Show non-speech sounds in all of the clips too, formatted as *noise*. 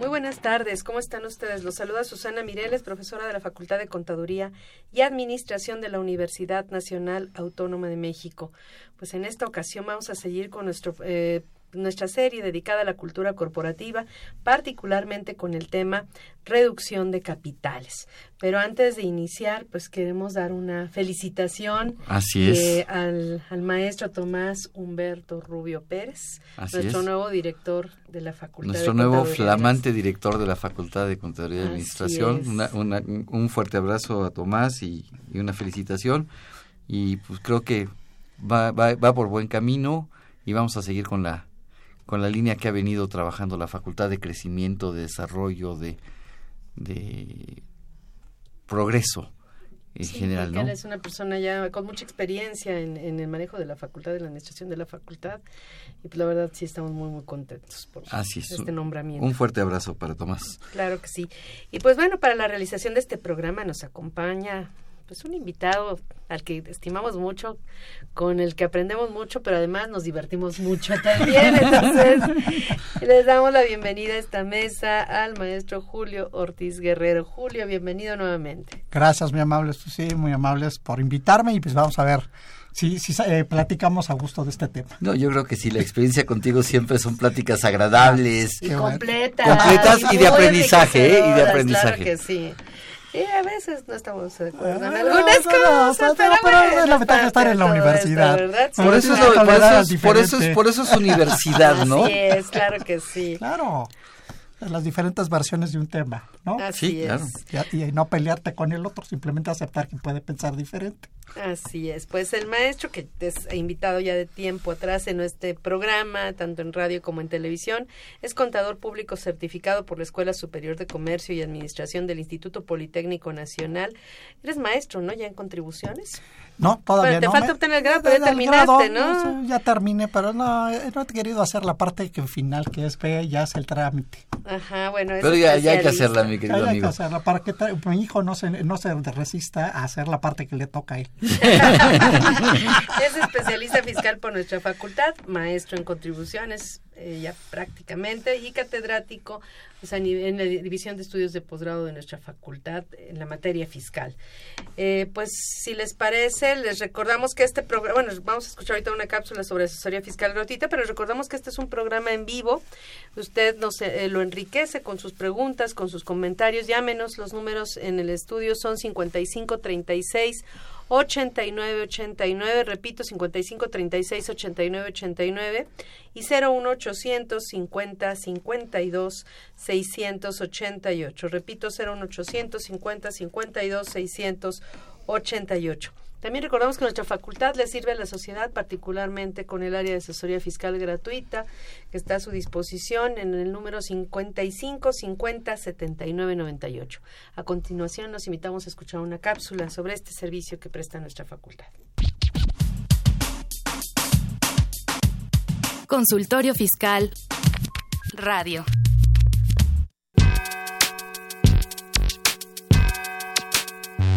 Muy buenas tardes, ¿cómo están ustedes? Los saluda Susana Mireles, profesora de la Facultad de Contaduría y Administración de la Universidad Nacional Autónoma de México. Pues en esta ocasión vamos a seguir con nuestro, eh, nuestra serie dedicada a la cultura corporativa, particularmente con el tema reducción de capitales. Pero antes de iniciar, pues queremos dar una felicitación Así es. eh, al, al maestro Tomás Humberto Rubio Pérez, Así nuestro es. nuevo director de la Facultad Nuestro de nuevo flamante director de la Facultad de Contaduría y Administración. es. Una- una- un fuerte abrazo a Tomás y, y una felicitación. Y pues creo que va, va, va por buen camino y vamos a seguir con la, con la línea que ha venido trabajando la Facultad de Crecimiento, de Desarrollo, de, de Progreso en Sí, general, es una persona ya con mucha experiencia en, en el manejo de la facultad, de la administración de la facultad. Y pues la verdad sí estamos muy, muy contentos por Así es. este nombramiento. Un fuerte abrazo para Tomás. Claro que sí. Y pues bueno, para la realización de este programa nos acompaña pues un invitado al que estimamos mucho, con el que aprendemos mucho, pero además nos divertimos mucho también. *laughs* Entonces, les damos la bienvenida a esta mesa al maestro Julio Ortiz Guerrero. Julio, bienvenido nuevamente. Gracias, muy amables, pues sí, muy amables por invitarme y pues vamos a ver si, si eh, platicamos a gusto de este tema. No, yo creo que sí, la experiencia contigo siempre son pláticas agradables. Y completas. Completas y de aprendizaje, ¿eh? Y de aprendizaje. Claro que sí. Y a veces no estamos de acuerdo en Ah, algunas no, no, cosas, pero- pero, pero bueno, es la ventaja de estar en la universidad. esto, ¿verdad? Por eso, es lo- por, eso es, por, eso es, diferente. por eso es universidad, ¿no? Así es, claro que sí. Claro, las diferentes versiones de un tema, ¿no? Así Sí, claro. es. Y, y no pelearte con el otro, simplemente aceptar que puede pensar diferente. Así es, pues el maestro que te ha invitado ya de tiempo atrás en este programa, tanto en radio como en televisión, es contador público certificado por la Escuela Superior de Comercio y Administración del Instituto Politécnico Nacional. Eres maestro, ¿no? Ya en contribuciones. No, todavía Bueno, te no. falta me- obtener el grado, pero ya terminaste, grado, ¿no? ya terminé, pero no, no he querido hacer la parte que final, que es ve, ya es el trámite. Ajá, bueno, es Pero ya, ya hay que especialista. hacerla, mi querido Hay que amigo. hacerla para que mi hijo no se, no se resista a hacer la parte que le toca a él. *laughs* es especialista fiscal por nuestra facultad, maestro en contribuciones eh, ya prácticamente y catedrático a en la división de estudios de posgrado de nuestra facultad en la materia fiscal. Eh, pues si les parece, les recordamos que este programa, bueno, vamos a escuchar ahorita una cápsula sobre asesoría fiscal gratuita, pero recordamos que este es un programa en vivo. Usted nos eh, lo enriquece con sus preguntas, con sus comentarios. Llámenos, los números en el estudio son 5536 8989, repito, 55 36 89 89 y 01800 50 52 688. Repito, 01800 50 52 688. También recordamos que nuestra facultad le sirve a la sociedad, particularmente con el área de asesoría fiscal gratuita, que está a su disposición en el número 55 50 79 98. A continuación, nos invitamos a escuchar una cápsula sobre este servicio que presta nuestra facultad. Consultorio Fiscal. Radio.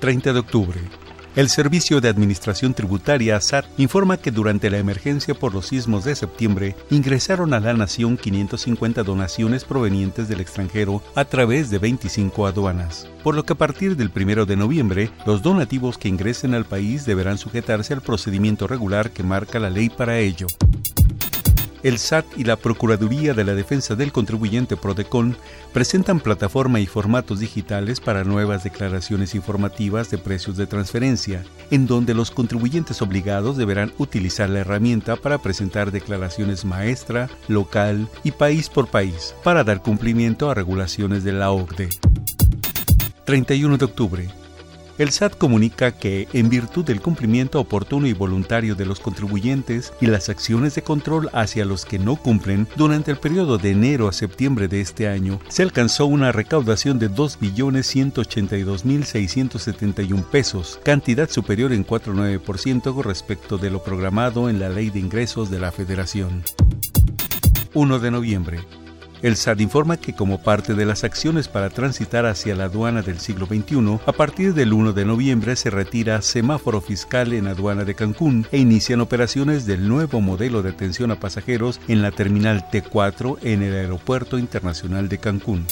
30 de octubre. El Servicio de Administración Tributaria SAT informa que durante la emergencia por los sismos de septiembre ingresaron a la nación 550 donaciones provenientes del extranjero a través de 25 aduanas, por lo que a partir del 1 de noviembre los donativos que ingresen al país deberán sujetarse al procedimiento regular que marca la ley para ello el SAT y la Procuraduría de la Defensa del Contribuyente Prodecon presentan plataforma y formatos digitales para nuevas declaraciones informativas de precios de transferencia, en donde los contribuyentes obligados deberán utilizar la herramienta para presentar declaraciones maestra, local y país por país para dar cumplimiento a regulaciones de la OCDE. 31 de octubre el SAT comunica que, en virtud del cumplimiento oportuno y voluntario de los contribuyentes y las acciones de control hacia los que no cumplen, durante el periodo de enero a septiembre de este año, se alcanzó una recaudación de 2.182.671 pesos, cantidad superior en 4,9% respecto de lo programado en la Ley de Ingresos de la Federación. 1 de noviembre. El SAT informa que como parte de las acciones para transitar hacia la aduana del siglo XXI, a partir del 1 de noviembre se retira semáforo fiscal en aduana de Cancún e inician operaciones del nuevo modelo de atención a pasajeros en la terminal T4 en el Aeropuerto Internacional de Cancún.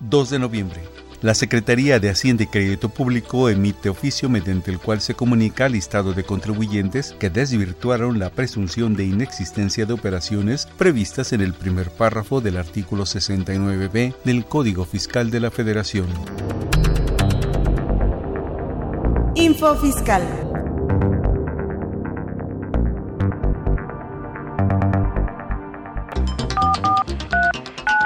2 de noviembre. La Secretaría de Hacienda y Crédito Público emite oficio mediante el cual se comunica al listado de contribuyentes que desvirtuaron la presunción de inexistencia de operaciones previstas en el primer párrafo del artículo 69b del Código Fiscal de la Federación. Info Fiscal.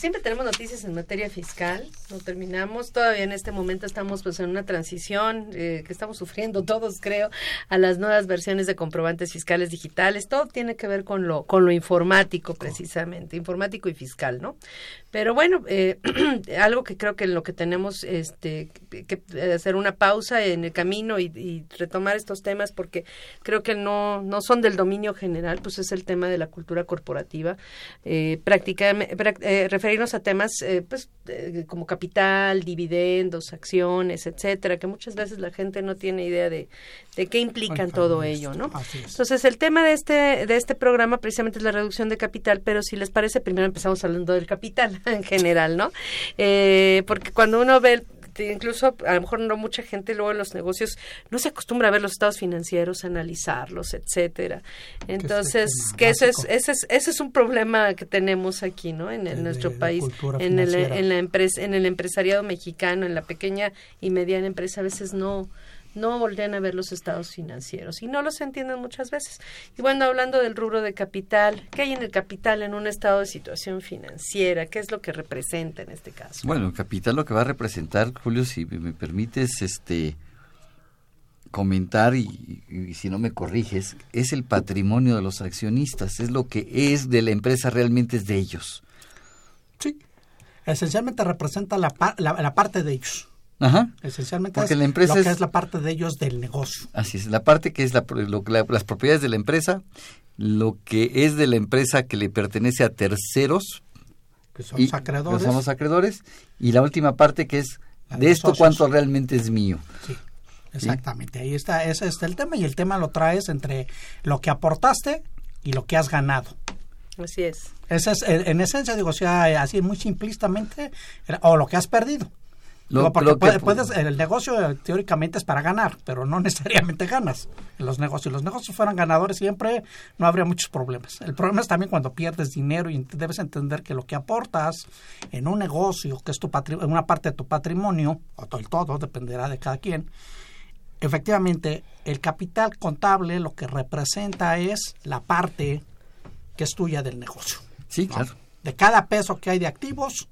Siempre tenemos noticias en materia fiscal, no terminamos, todavía en este momento estamos pues en una transición eh, que estamos sufriendo todos creo a las nuevas versiones de comprobantes fiscales digitales, todo tiene que ver con lo con lo informático precisamente, informático y fiscal, ¿no? Pero bueno, eh, *clears throat* algo que creo que en lo que tenemos este que hacer una pausa en el camino y, y, retomar estos temas porque creo que no no son del dominio general, pues es el tema de la cultura corporativa, eh, prácticamente eh, referirnos a temas eh, pues eh, como capital, dividendos, acciones, etcétera, que muchas veces la gente no tiene idea de, de qué implican todo ello, ¿no? Entonces el tema de este de este programa precisamente es la reducción de capital, pero si les parece primero empezamos hablando del capital *laughs* en general, ¿no? Eh, porque cuando uno ve el incluso a lo mejor no mucha gente luego en los negocios no se acostumbra a ver los estados financieros, analizarlos, etcétera. Entonces, que, eso es ese es ese es un problema que tenemos aquí, ¿no? En, en nuestro país, en el en la empresa en el empresariado mexicano, en la pequeña y mediana empresa a veces no no voltean a ver los estados financieros y no los entienden muchas veces. Y bueno, hablando del rubro de capital, ¿qué hay en el capital en un estado de situación financiera? ¿Qué es lo que representa en este caso? Bueno, el capital lo que va a representar, Julio, si me permites, este comentar y, y, si no me corriges, es el patrimonio de los accionistas, es lo que es de la empresa, realmente es de ellos. Sí, esencialmente representa la, la, la parte de ellos. Ajá. Esencialmente Porque es la empresa lo que es- es la parte de ellos del negocio. Así es, la parte que es la, lo que la- las propiedades de la empresa, lo que es de la empresa que le pertenece a terceros, Que son y- los acreedores. que son los acreedores, y la última parte que es de de esto socios. cuánto realmente es mío. Sí. Exactamente, ahí está, ese es el tema y el tema lo traes entre lo que aportaste y lo que has ganado. Así es. Ese es, en esencia, digo, o sea, así muy simplistamente, o lo que has perdido. Lo, porque puedes, el negocio eh, teóricamente es para ganar, pero no *laughs* necesariamente ganas en los negocios. Si los negocios fueran ganadores siempre, no habría muchos problemas. El problema es también cuando pierdes dinero y debes entender que lo que aportas en un negocio, que es tu una parte de tu patrimonio, o todo el todo, dependerá de cada quien, efectivamente, el capital contable lo que representa es la parte que es tuya del negocio. Sí, claro. De cada peso que hay de activos,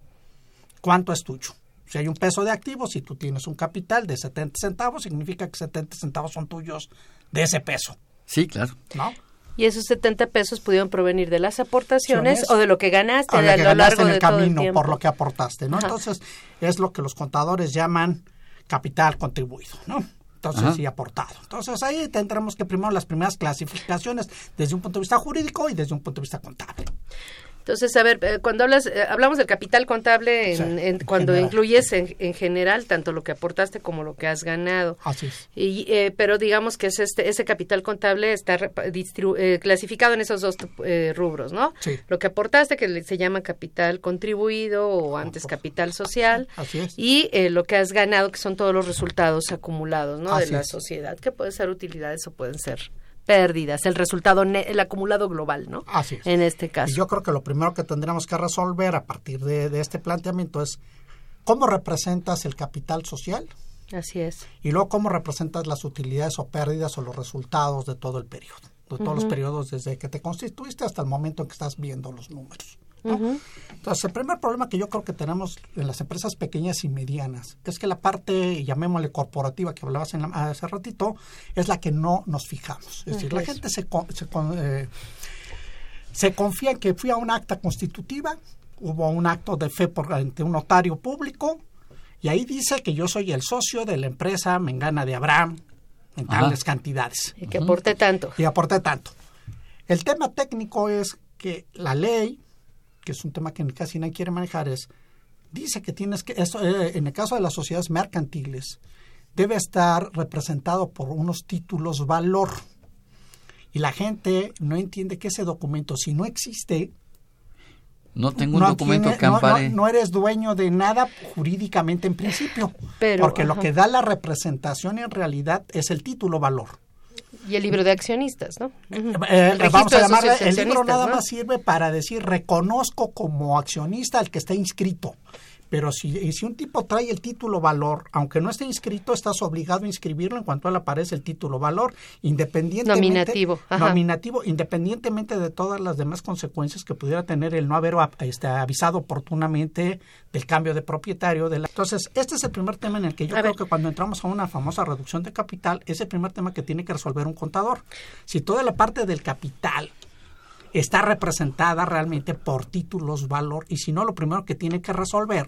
¿cuánto es tuyo? Si hay un peso de activos y tú tienes un capital de 70 centavos, significa que 70 centavos son tuyos de ese peso. Sí, claro. ¿No? Y esos 70 pesos pudieron provenir de las aportaciones o de lo que ganaste a lo largo en el camino por lo que aportaste, ¿no? Entonces, es lo que los contadores llaman capital contribuido, ¿no? Entonces, sí, aportado. Entonces, ahí tendremos que primero las primeras clasificaciones desde un punto de vista jurídico y desde un punto de vista contable. Entonces, a ver, eh, cuando hablas, eh, hablamos del capital contable en, cuando incluyes en, general tanto lo que aportaste como lo que has ganado. Así es. Y, eh, pero digamos que es este, ese capital contable está clasificado en esos dos rubros, ¿no? Sí. Lo que aportaste, que se llama capital contribuido o antes capital social. Así es. Y lo que has ganado, que son todos los resultados acumulados, ¿no? de la sociedad, que pueden ser utilidades o pueden ser pérdidas, el resultado, el acumulado global, ¿no? Así es. En este caso. Y yo creo que lo primero que tendríamos que resolver a partir de, este planteamiento es cómo representas el capital social. Así es. Y luego cómo representas las utilidades o pérdidas o los resultados de todo el periodo, de todos los periodos desde que te constituiste hasta el momento en que estás viendo los números. Entonces, el primer problema que yo creo que tenemos en las empresas pequeñas y medianas es que la parte, llamémosle corporativa que hablabas en hace ratito, es la que no nos fijamos. Es decir, la gente se, se, eh, se confía en que fui a un acta constitutiva, hubo un acto de fe por, ante un notario público, y ahí dice que yo soy el socio de la empresa Mengana de Abraham en tales cantidades. Y que aporte tanto. Y aporte tanto. El tema técnico es que la ley que es un tema que casi nadie quiere manejar, es, dice que tienes que, eso, eh, en el caso de las sociedades mercantiles, debe estar representado por unos títulos valor. Y la gente no entiende que ese documento, si no existe, no tengo un documento que ampare. No, eres dueño de nada jurídicamente en principio. porque lo que da la representación en realidad es el título valor. Y el libro de accionistas, ¿no? Eh, vamos a llamarle, el libro nada más sirve para decir reconozco como accionista al que está inscrito. Pero si, si un tipo trae el título valor, aunque no esté inscrito, estás obligado a inscribirlo en cuanto le aparece el título valor, independientemente. Nominativo. Nominativo, independientemente de todas las demás consecuencias que pudiera tener el no haber este, avisado oportunamente del cambio de propietario. De la... Entonces, este es el primer tema en el que yo creo que cuando entramos a una famosa reducción de capital, es el primer tema que tiene que resolver un contador. Si toda la parte del capital está representada realmente por títulos valor y si no lo primero que tiene que resolver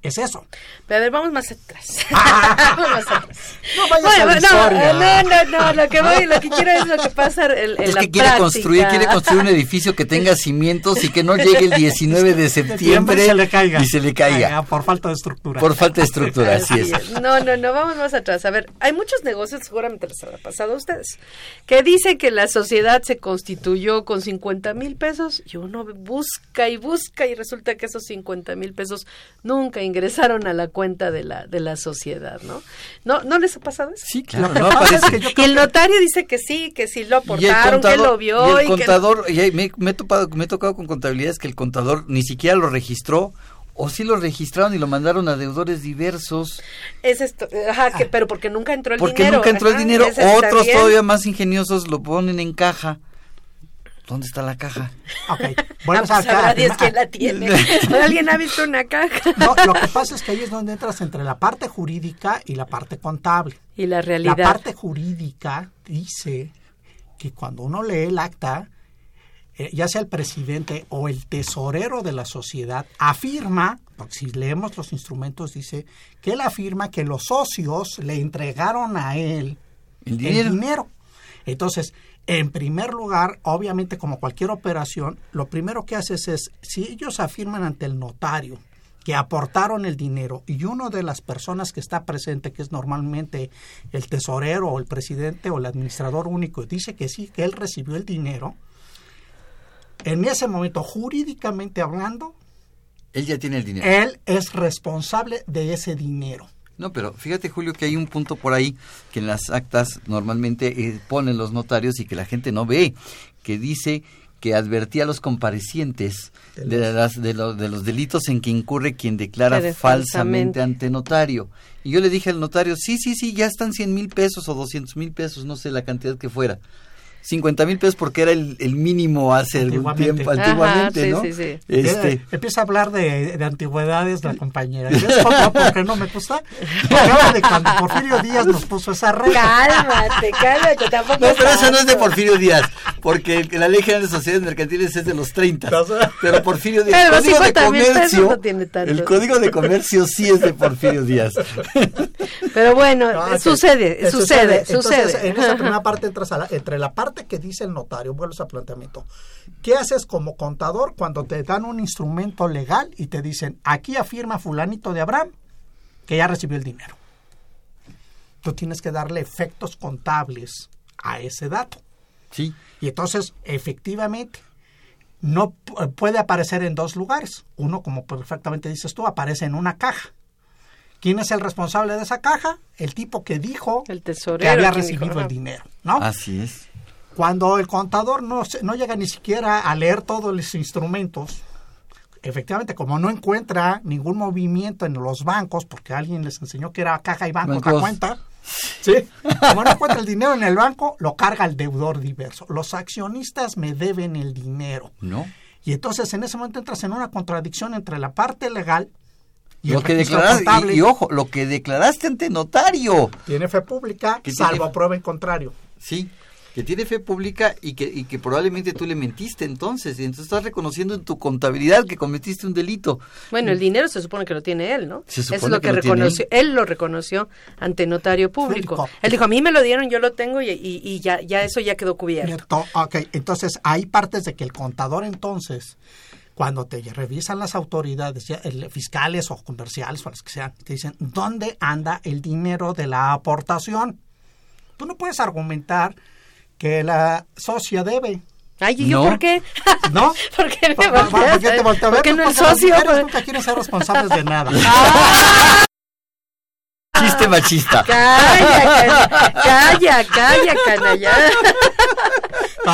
es eso. Pero a ver, vamos más atrás. *laughs* vamos más atrás. No vayas a la historia. No, no, no, lo que voy, lo que quiero es lo que pasa en, es la que quiere construir, quiere construir un edificio que tenga cimientos y que no llegue el 19 *laughs* de septiembre y se le caiga. Y se le caiga. por falta de estructura. Por falta de estructura, *laughs* así, es. No, no, no, vamos más atrás. A ver, hay muchos negocios, seguramente les habrá pasado a ustedes, que dicen que la sociedad se constituyó con 50 mil pesos y uno busca y busca y resulta que esos 50 mil pesos nunca ingresaron a la cuenta de la, de la sociedad, ¿no? ¿No, ¿no les ha pasado eso? Sí, claro. No, y el notario dice que sí, que sí lo aportaron, que lo vio. Y el contador, me, me, he topado, me he tocado con contabilidades que el contador ni siquiera lo registró o sí lo registraron y lo mandaron a deudores diversos. Es esto, ajá, que, pero porque nunca entró el dinero. Porque nunca entró el dinero. Otros todavía más ingeniosos lo ponen en caja. ¿Dónde está la caja? Ok, *laughs* bueno, ah, pues *laughs* quién la tiene. *laughs* ¿Alguien ha visto una caja? No, lo que pasa es que ahí es donde entras entre la parte jurídica y la parte contable. Y la realidad. La parte jurídica dice que cuando uno lee el acta, eh, ya sea el presidente o el tesorero de la sociedad, afirma, porque si leemos los instrumentos, dice que él afirma que los socios le entregaron a él el dinero. El dinero. Entonces, en primer lugar, obviamente como cualquier operación, lo primero que haces es, si ellos afirman ante el notario que aportaron el dinero y uno de las personas que está presente, que es normalmente el tesorero o el presidente o el administrador único, dice que sí, que él recibió el dinero, en ese momento, jurídicamente hablando, él ya tiene el dinero. Él es responsable de ese dinero. No, pero fíjate Julio que hay un punto por ahí que en las actas normalmente eh, ponen los notarios y que la gente no ve, que dice que advertía a los comparecientes de, las, de, los, de los delitos en que incurre quien declara falsamente ante notario. Y yo le dije al notario, sí, sí, sí, ya están 100 mil pesos o 200 mil pesos, no sé la cantidad que fuera. 50 mil pesos porque era el, el mínimo hace algún tiempo, antiguamente, ¿no? Sí, sí. Este... Empieza a hablar de, de antigüedades la compañera. ¿Ves por qué no me gusta? Hablaba de cuando Porfirio Díaz nos puso esa regla. Cálmate, cálmate, tampoco. No, pero eso no es de Porfirio Díaz, porque la Ley General de Sociedades Mercantiles es de los 30. Pero Porfirio Díaz, el Código de Comercio, no tiene tanto. el Código de Comercio sí es de Porfirio Díaz. Pero bueno, no, sucede, sucede, sucede, sucede. Entonces, en esa primera parte entras a la, entre la parte que dice el notario, vuelves a planteamiento. ¿Qué haces como contador cuando te dan un instrumento legal y te dicen, aquí afirma fulanito de Abraham que ya recibió el dinero? Tú tienes que darle efectos contables a ese dato. Sí. Y entonces, efectivamente, no puede aparecer en dos lugares. Uno, como perfectamente dices tú, aparece en una caja. ¿Quién es el responsable de esa caja? El tipo que dijo el que había recibido el dinero, ¿no? Así es. Cuando el contador no, no llega ni siquiera a leer todos los instrumentos, efectivamente, como no encuentra ningún movimiento en los bancos, porque alguien les enseñó que era caja y banco la cuenta, ¿sí? como no encuentra el dinero en el banco, lo carga el deudor diverso. Los accionistas me deben el dinero. No. Y entonces en ese momento entras en una contradicción entre la parte legal y lo el que declaraste, y, y, ojo, lo que declaraste ante notario. Tiene fe pública, salvo tiene... prueba en contrario. Sí, que tiene fe pública y que, y que probablemente tú le mentiste entonces, y entonces estás reconociendo en tu contabilidad que cometiste un delito. Bueno, el dinero se supone que lo tiene él, ¿no? Se supone Eso es lo que, que lo reconoció, él. él. lo reconoció ante notario público. público. Él dijo, a mí me lo dieron, yo lo tengo y, y, y ya, ya eso ya quedó cubierto. Ok, entonces hay partes de que el contador entonces cuando te revisan las autoridades ya, el, fiscales o comerciales o las que sean, te dicen, ¿dónde anda el dinero de la aportación? Tú no puedes argumentar que la socia debe. Ay, ¿y yo no. por qué? *laughs* ¿No? *laughs* ¿Por qué me ¿Por, por, ¿por qué te volteo a ver? ¿Por qué no el las socio? mujeres nunca quieren ser responsables de nada. *laughs* Chiste machista. Calla, calla, calla, canalla.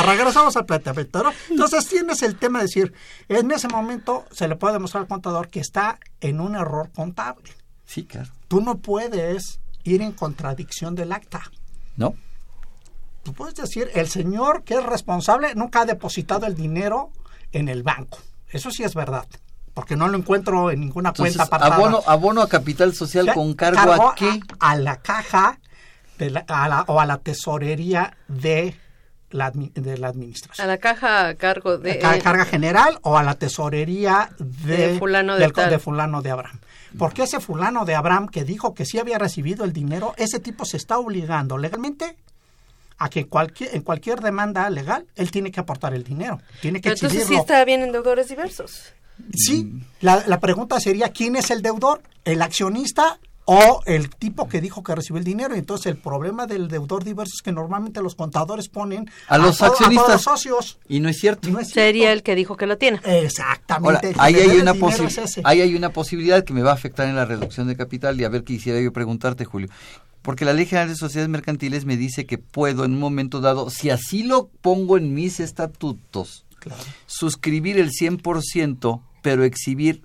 regresamos al planteamiento, ¿no? Entonces tienes el tema de decir, en ese momento se le puede demostrar al contador que está en un error contable. Sí, claro. Tú no puedes ir en contradicción del acta. No. Tú puedes decir, el señor que es responsable nunca ha depositado el dinero en el banco. Eso sí es verdad. Porque no lo encuentro en ninguna Entonces, cuenta apartada. Abono, abono a capital social con cargo, cargo a qué? A, a la caja de la, a la, o a la tesorería de la, de la administración. A la caja a cargo de... La carga general o a la tesorería de, de fulano de, del, tal. de fulano de Abraham. Porque ese fulano de Abraham que dijo que sí había recibido el dinero, ese tipo se está obligando legalmente a que cualquier, en cualquier demanda legal él tiene que aportar el dinero. Tiene que Pero entonces sí está bien en deudores diversos. Sí, la, la pregunta sería, ¿quién es el deudor? ¿El accionista o el tipo que dijo que recibió el dinero. Y entonces el problema del deudor diverso es que normalmente los contadores ponen a los accionistas. a todos los socios. Y no es cierto. No es Sería el que dijo que lo tiene. Exactamente. Ahora, ahí hay, una es ahí hay una posibilidad que me va a afectar en la reducción de capital y a ver quisiera yo preguntarte, Julio. Porque la Ley General de Sociedades Mercantiles me dice que puedo en un momento dado, si así lo pongo en mis estatutos, Claro. suscribir el 100%, pero exhibir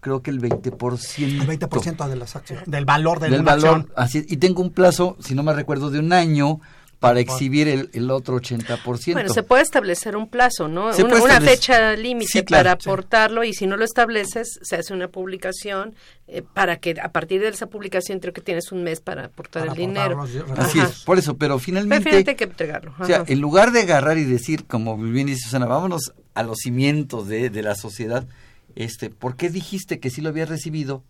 creo que el 20%. El 20% de las acciones, del valor de del una valor. acción. Así, y tengo un plazo, si no me recuerdo, de un año para exhibir el, el otro 80%. Bueno, se puede establecer un plazo, ¿no? Se Una, puede una establecer- fecha límite Sí, claro, para sí. aportarlo y si no lo estableces, se hace una publicación eh, para que a partir de esa publicación creo que tienes un mes para aportar Para el dinero. Así Ajá. es, por eso, pero Pero finalmente... finalmente hay que entregarlo. O sea, en lugar de agarrar y decir, como bien dice Susana, vámonos a los cimientos de, de la sociedad, este, ¿por qué dijiste que sí lo habías recibido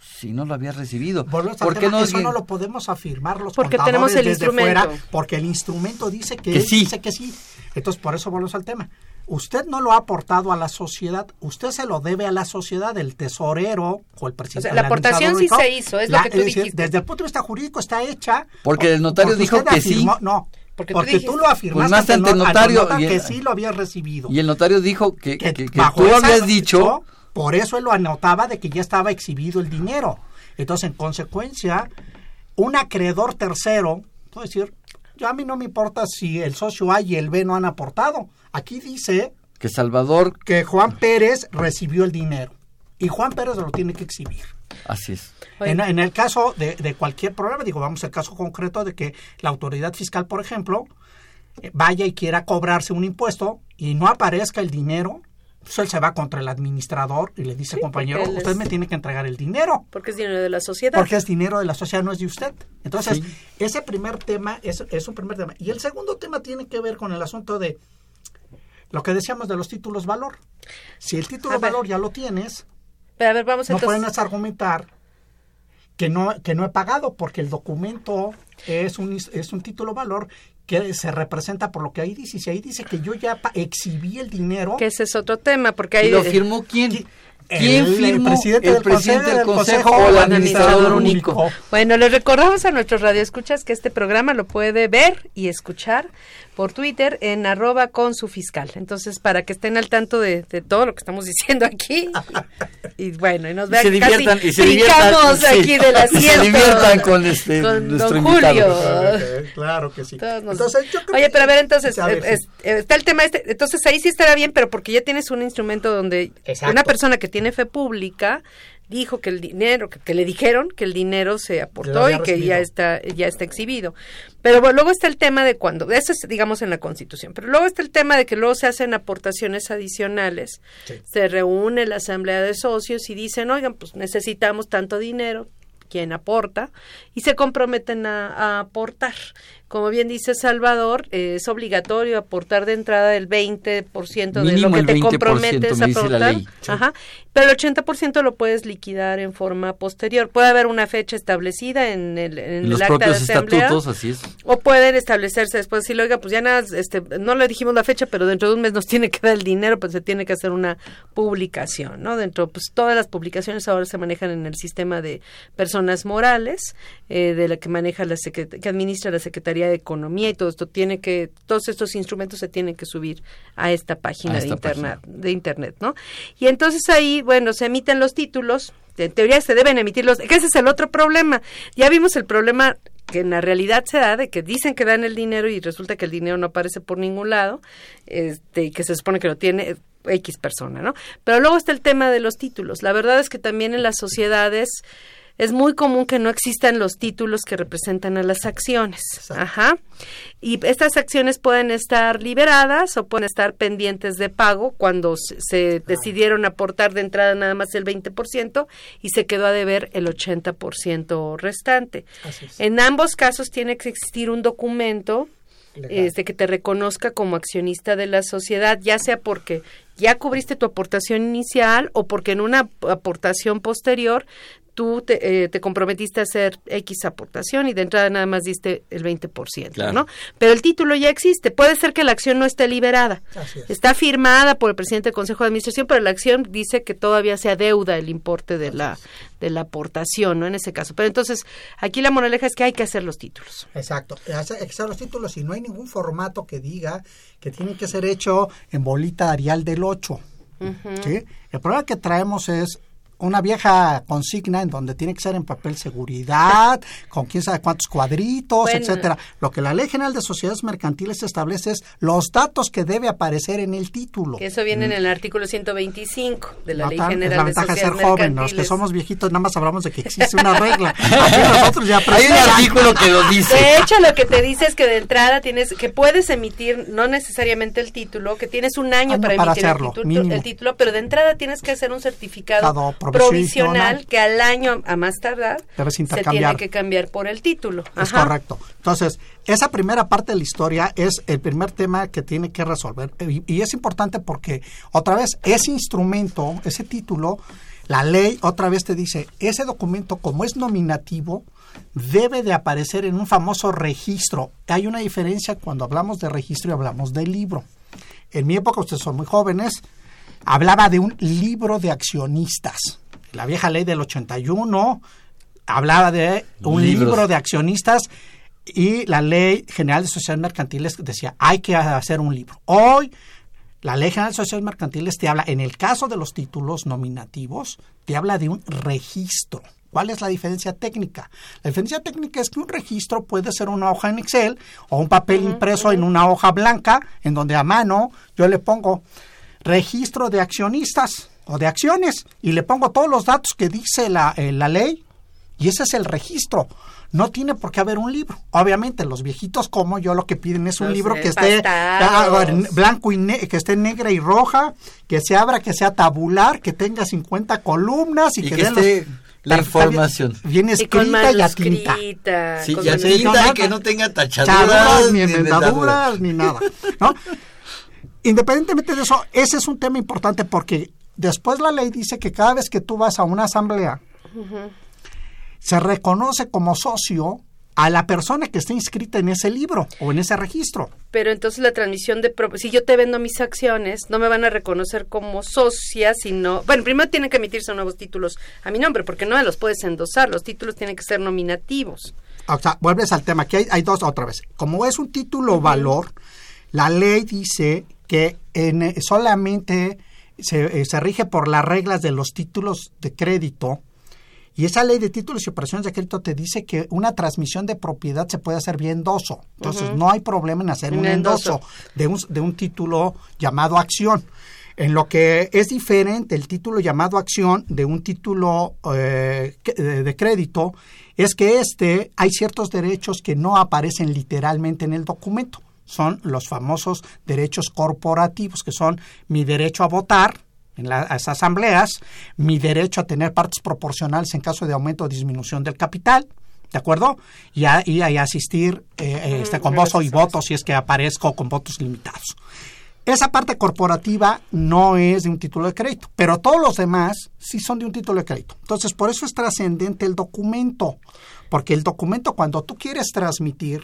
si no lo habías recibido? ¿Por qué tema, no eso no lo podemos afirmar los Porque contadores tenemos el desde instrumento. fuera, porque el instrumento dice que, Que sí. dice que sí. Entonces, por eso volvemos al tema. usted no lo ha aportado a la sociedad, usted se lo debe a la sociedad, el tesorero o el presidente. O sea, la aportación sí se hizo, es lo que tú decir, dijiste. Desde el punto de vista jurídico está hecha. Porque el notario porque dijo usted que sí. afirmó- No, Porque porque, tú lo afirmaste Firmaste ante el no- notario nota y- que sí lo habías recibido. Y el notario dijo que, que, tú esa- habías dicho por eso él lo anotaba de que ya estaba exhibido el dinero. Entonces, en consecuencia, un acreedor tercero puede decir, yo a mí no me importa si el socio A y el B no han aportado. Aquí dice que Salvador, que Juan Pérez recibió el dinero y Juan Pérez lo tiene que exhibir. así es. En el caso de, de cualquier problema, digo, vamos al caso concreto de que la autoridad fiscal, por ejemplo, eh, vaya y quiera cobrarse un impuesto y no aparezca el dinero, pues él se va contra el administrador y le dice, compañero, usted es- me tiene que entregar el dinero. Porque es dinero de la sociedad. Porque es dinero de la sociedad, no es de usted. Entonces, Sí. ese primer tema es, es un primer tema. Y el segundo tema tiene que ver con el asunto de lo que decíamos de los títulos valor. Si el título valor ya lo tienes, Pero a ver, vamos no entonces. pueden argumentar que no, que no he pagado porque el documento es un, es un título valor que se representa por lo que ahí dice. Y si ahí dice que yo ya exhibí el dinero, Que ese es otro tema, porque ¿Y ahí... lo firmó quién? el- ¿Quién el firmó? presidente el del presidente consejo, del del consejo o el administrador único. único. Bueno, les recordamos a nuestros radioescuchas que este programa lo puede ver y escuchar por Twitter en arroba con su fiscal. Entonces, para que estén al tanto de, de todo lo que estamos *laughs* diciendo aquí. Y, bueno, y nos Y vean se diviertan, y se diviertan, sí. aquí *laughs* Y se diviertan con este, con nuestro don invitado. Julio. Claro que sí. Nos- Entonces, yo creo Oye, pero a ver, entonces, a ver, eh, sí. eh, está el tema este, entonces ahí sí estará bien, pero porque ya tienes un instrumento donde Exacto. una persona que tiene fe pública dijo que el dinero, que, que le dijeron que el dinero se aportó y que ya está, ya está exhibido. Pero bueno, luego está el tema de cuando, eso es digamos en la Constitución, pero luego está el tema de que luego se hacen aportaciones adicionales, se reúne la asamblea de socios y dicen, oigan, pues necesitamos tanto dinero, quien aporta y se comprometen a, a aportar. Como bien dice Salvador, eh, es obligatorio aportar de entrada el 20% de lo que te 20%, comprometes me a aportar. Sí. Ajá. Pero el 80% lo puedes liquidar en forma posterior. Puede haber una fecha establecida en el, en En el los acta de propios asamblea. estatutos, así es. O pueden establecerse después, si lo oiga, pues ya nada, este, no le dijimos la fecha, pero dentro de un mes nos *laughs* tiene que dar el dinero, pues se tiene que hacer una publicación, ¿no? Dentro, pues todas las publicaciones ahora se manejan en el sistema de personas morales, eh, de la que maneja la que administra la Secretaría de Economía y todo esto tiene que, todos estos instrumentos se tienen que subir a esta página A de internet, de internet, ¿no? Y entonces ahí, bueno, se emiten los títulos, en teoría se deben emitir los, que ese es el otro problema. Ya vimos el problema que en la realidad se da de que dicen que dan el dinero y resulta que el dinero no aparece por ningún lado, este, y que se supone que lo tiene X persona, ¿no? Pero luego está el tema de los títulos. La verdad es que también en las sociedades es muy común que no existan los títulos que representan a las acciones. Ajá. Y estas acciones pueden estar liberadas o pueden estar pendientes de pago cuando se, decidieron aportar de entrada nada más el 20% y se quedó a deber el 80% restante. En ambos casos tiene que existir un documento este, que te reconozca como accionista de la sociedad, ya sea porque ya cubriste tu aportación inicial o porque en una aportación posterior tú te, eh, te comprometiste a hacer X aportación y de entrada nada más diste el 20%, Claro. ¿no? Pero el título ya existe. Puede ser que la acción no esté liberada. Así es. Está firmada por el presidente del Consejo de Administración, pero la acción dice que todavía se adeuda el importe de la, de la aportación, ¿no? En ese caso. Pero entonces, aquí la moraleja es que hay que hacer los títulos. Exacto, hay que hacer los títulos y no hay ningún formato que diga que tiene que ser hecho en bolita Arial del 8. ¿sí? El problema que traemos es una vieja consigna en donde tiene que ser en papel seguridad, *laughs* con quién sabe cuántos cuadritos, Bueno. etcétera. Lo que la Ley General de Sociedades Mercantiles establece es los datos que debe aparecer en el título. Que eso viene en el artículo 125 de la No Ley tan- General es la de ventaja de ser Sociedades joven, los que somos viejitos nada más hablamos de que existe una *laughs* regla. Aquí nosotros ya Hay un artículo que lo dice. De hecho, lo que te dice es que de entrada tienes que puedes emitir no necesariamente el título, que tienes un año, Año para para emitir hacerlo, el, título, el título, pero de entrada tienes que hacer un certificado Certificado provisional, provisional. que al año a más tardar se tiene que cambiar por el título. Es Ajá. correcto. Entonces, esa primera parte de la historia es el primer tema que tiene que resolver. Y, y es importante porque, otra vez, ese instrumento, ese título, la ley otra vez te dice, ese documento, como es nominativo, debe de aparecer en un famoso registro. Hay una diferencia cuando hablamos de registro y hablamos de libro. En mi época, ustedes son muy jóvenes, hablaba de un libro de accionistas. La vieja ley del 81 hablaba de un Libros. libro de accionistas y la ley general de sociedades mercantiles decía hay que hacer un libro. Hoy la ley general de sociedades mercantiles te habla, en el caso de los títulos nominativos, te habla de un registro. ¿Cuál es la diferencia técnica? La diferencia técnica es que un registro puede ser una hoja en Excel o un papel impreso en una hoja blanca en donde a mano yo le pongo registro de accionistas o de acciones y le pongo todos los datos que dice la, eh, la ley y ese es el registro. No tiene por qué haber un libro. Obviamente los viejitos como yo lo que piden es un Los libro que esté ah, blanco y ne- que esté negra y roja, que se abra, que sea tabular, que tenga 50 columnas y, Y que, que los- esté la información. Bien, bien Y escrita y a tinta. Sí, tinta no, y que no. tenga Chaduras, tachaduras ni enmendaduras. enmendaduras, ni nada. ¿no? *laughs* Independientemente de eso, ese es un tema importante porque después la ley dice que cada vez que tú vas a una asamblea, se reconoce como socio a la persona que está inscrita en ese libro o en ese registro. Pero entonces la transmisión de... Si yo te vendo mis acciones, no me van a reconocer como socia, sino... Bueno, primero tienen que emitirse nuevos títulos a mi nombre, porque no me los puedes endosar. Los títulos tienen que ser nominativos. O sea, vuelves al tema, que hay, hay dos otra vez. Como es un título valor, la ley dice que en, eh, solamente se, eh, se rige por las reglas de los títulos de crédito. Y esa ley de títulos y operaciones de crédito te dice que una transmisión de propiedad se puede hacer vía endoso. Entonces, no hay problema en hacer Un un endoso, endoso. de, un, de un título llamado acción. En lo que es diferente el título llamado acción de un título eh, de crédito es que este hay ciertos derechos que no aparecen literalmente en el documento. Son los famosos derechos corporativos, que son mi derecho a votar en las asambleas, mi derecho a tener partes proporcionales en caso de aumento o disminución del capital, ¿de acuerdo? Y a, y a- y asistir eh, eh, este, con voz y voto si es que aparezco con votos limitados. Esa parte corporativa no es de un título de crédito, pero todos los demás sí son de un título de crédito. Entonces, por eso es trascendente el documento, porque el documento cuando tú quieres transmitir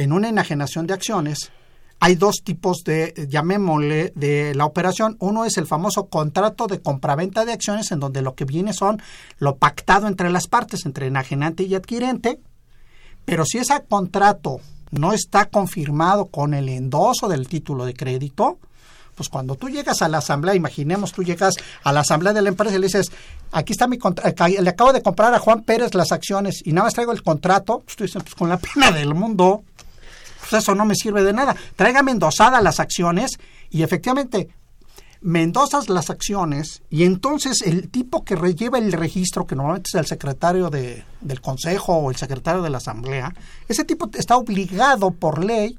en una enajenación de acciones, hay dos tipos de, llamémosle, de la operación. Uno es el famoso contrato de compraventa de acciones, en donde lo que viene son lo pactado entre las partes, entre enajenante y adquirente. Pero si ese contrato no está confirmado con el endoso del título de crédito, pues cuando tú llegas a la asamblea, imaginemos tú llegas a la asamblea de la empresa y le dices, aquí está mi contrato, le acabo de comprar a Juan Pérez las acciones y nada más traigo el contrato, pues tú pues con la pena del mundo, eso no me sirve de nada. Tráigame endosadas las acciones y efectivamente me endosas las acciones y entonces el tipo que lleva el registro, que normalmente es el secretario de- del consejo o el secretario de la asamblea, ese tipo está obligado por ley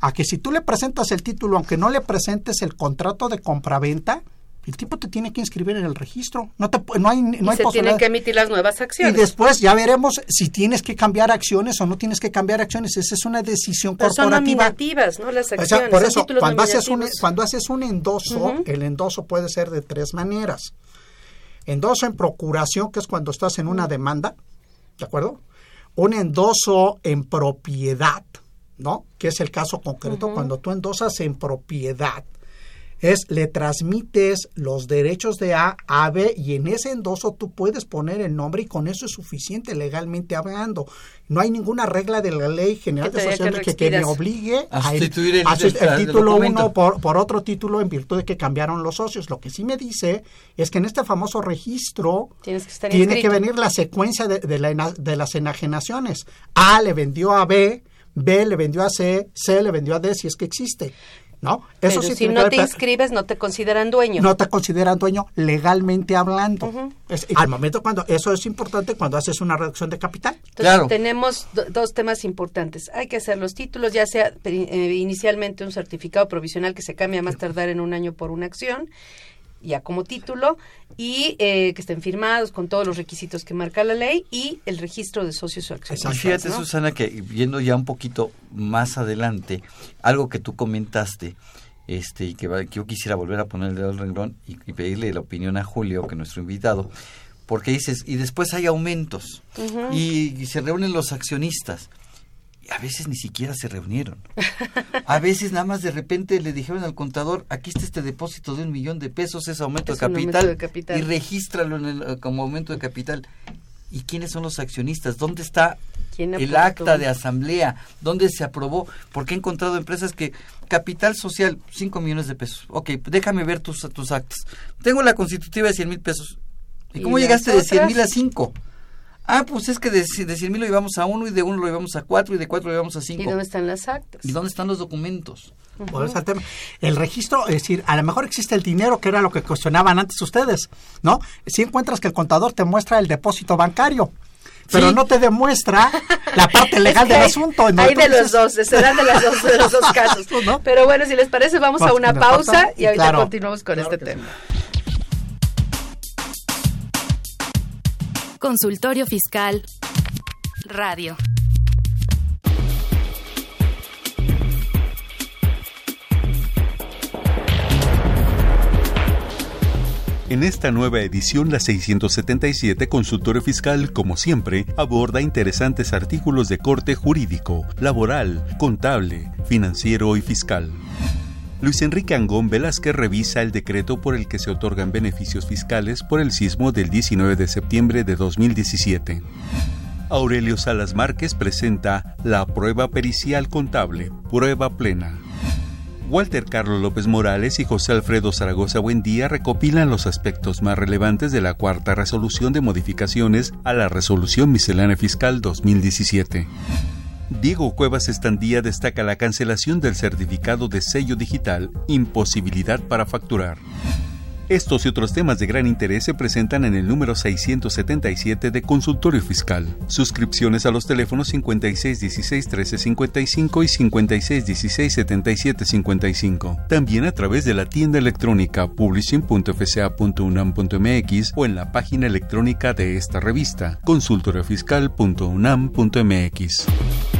a que si tú le presentas el título, aunque no le presentes el contrato de compraventa, el tipo te tiene que inscribir en el registro. No, te, no hay, no y hay se tienen que emitir las nuevas Y acciones. después ya veremos si tienes que cambiar acciones o no tienes que cambiar acciones. Esa es una decisión Pero son corporativa. nominativas, ¿no? Las O acciones. sea, por son eso, cuando haces, un, cuando haces un endoso, el endoso puede ser de tres maneras. Endoso en procuración, que es cuando estás en una demanda, ¿de acuerdo? Un endoso en propiedad, ¿no? Que es el caso concreto, cuando tú endosas en propiedad. Es, le transmites los derechos de A a B y en ese endoso tú puedes poner el nombre y con eso es suficiente legalmente hablando. No hay ninguna regla de la ley general Que de sociedades que me obligue A a, sustituir el- a sust- el- el el título documento. 1 por, por otro título en virtud de que cambiaron los socios. Lo que sí me dice es que en este famoso registro Tienes que estar tiene inscrito. que venir la secuencia de, de la ena- de las enajenaciones. A le vendió a B, B le vendió a C, C le vendió a D si es que existe. ¿No? Pero sí si tiene no que te ver- inscribes, no te consideran dueño. no te consideran dueño legalmente hablando. Es- al momento cuando eso es importante cuando haces una reducción de capital. Entonces, tenemos do- dos temas importantes. Hay que hacer los títulos, ya sea eh, inicialmente un certificado provisional que se cambia a más tardar en un año por una acción, ya como título, y eh, que estén firmados con todos los requisitos que marca la ley, y el registro de socios o accionistas. fíjate, ¿no? Susana, que viendo ya un poquito más adelante, algo que tú comentaste, este, y que, va- que yo quisiera volver a poner el dedo al renglón y, y pedirle la opinión a Julio, que es nuestro invitado, porque dices, y después hay aumentos, y se reúnen los accionistas. A veces ni siquiera se reunieron. A veces nada más de repente le dijeron al contador, aquí está este depósito de un millón de pesos, es aumento, Es de, capital, aumento de capital. y regístralo en el- como aumento de capital. ¿Y quiénes son los accionistas? ¿Dónde está ¿Quién el acta de asamblea? ¿Dónde se aprobó? Porque he encontrado empresas que capital social, 5 millones de pesos. Ok, déjame ver tus, tus actas. Tengo la constitutiva de 100 mil pesos. ¿Y, ¿Y cómo llegaste de 100 mil a otras? 5? Ah, pues es que de, de 100 mil lo llevamos a 1 y de 1 lo llevamos a 4 y de 4 lo llevamos a 5. ¿Y dónde están las actas? ¿Y dónde están los documentos? Por eso el tema. El registro, es decir, a lo mejor existe el dinero, que era lo que cuestionaban antes ustedes, ¿no? Si encuentras que el contador te muestra el depósito bancario, pero Sí. no te demuestra la parte *laughs* legal Es que del asunto. Hay de los dos, se dan de, las dos, de los dos *laughs* casos. Pero bueno, si les parece, vamos a una pausa pausa, y ahorita claro. continuamos con este tema. Consultorio Fiscal Radio. En esta nueva edición, la 677 Consultorio Fiscal, como siempre, aborda interesantes artículos de corte jurídico, laboral, contable, financiero y fiscal. Luis Enrique Angón Velázquez revisa el decreto por el que se otorgan beneficios fiscales por el sismo del 19 de septiembre de 2017. Aurelio Salas Márquez presenta la prueba pericial contable, prueba plena. Walter Carlos López Morales y José Alfredo Zaragoza Buendía recopilan los aspectos más relevantes de la cuarta resolución de modificaciones a la Resolución Miscelánea Fiscal 2017. Diego Cuevas Estandía destaca la cancelación del certificado de sello digital, imposibilidad para facturar. Estos y otros temas de gran interés se presentan en el número 677 de Consultorio Fiscal. Suscripciones a los teléfonos 5616-1355 y 5616-7755. También a través de la tienda electrónica publishing.fca.unam.mx o en la página electrónica de esta revista, consultoriofiscal.unam.mx.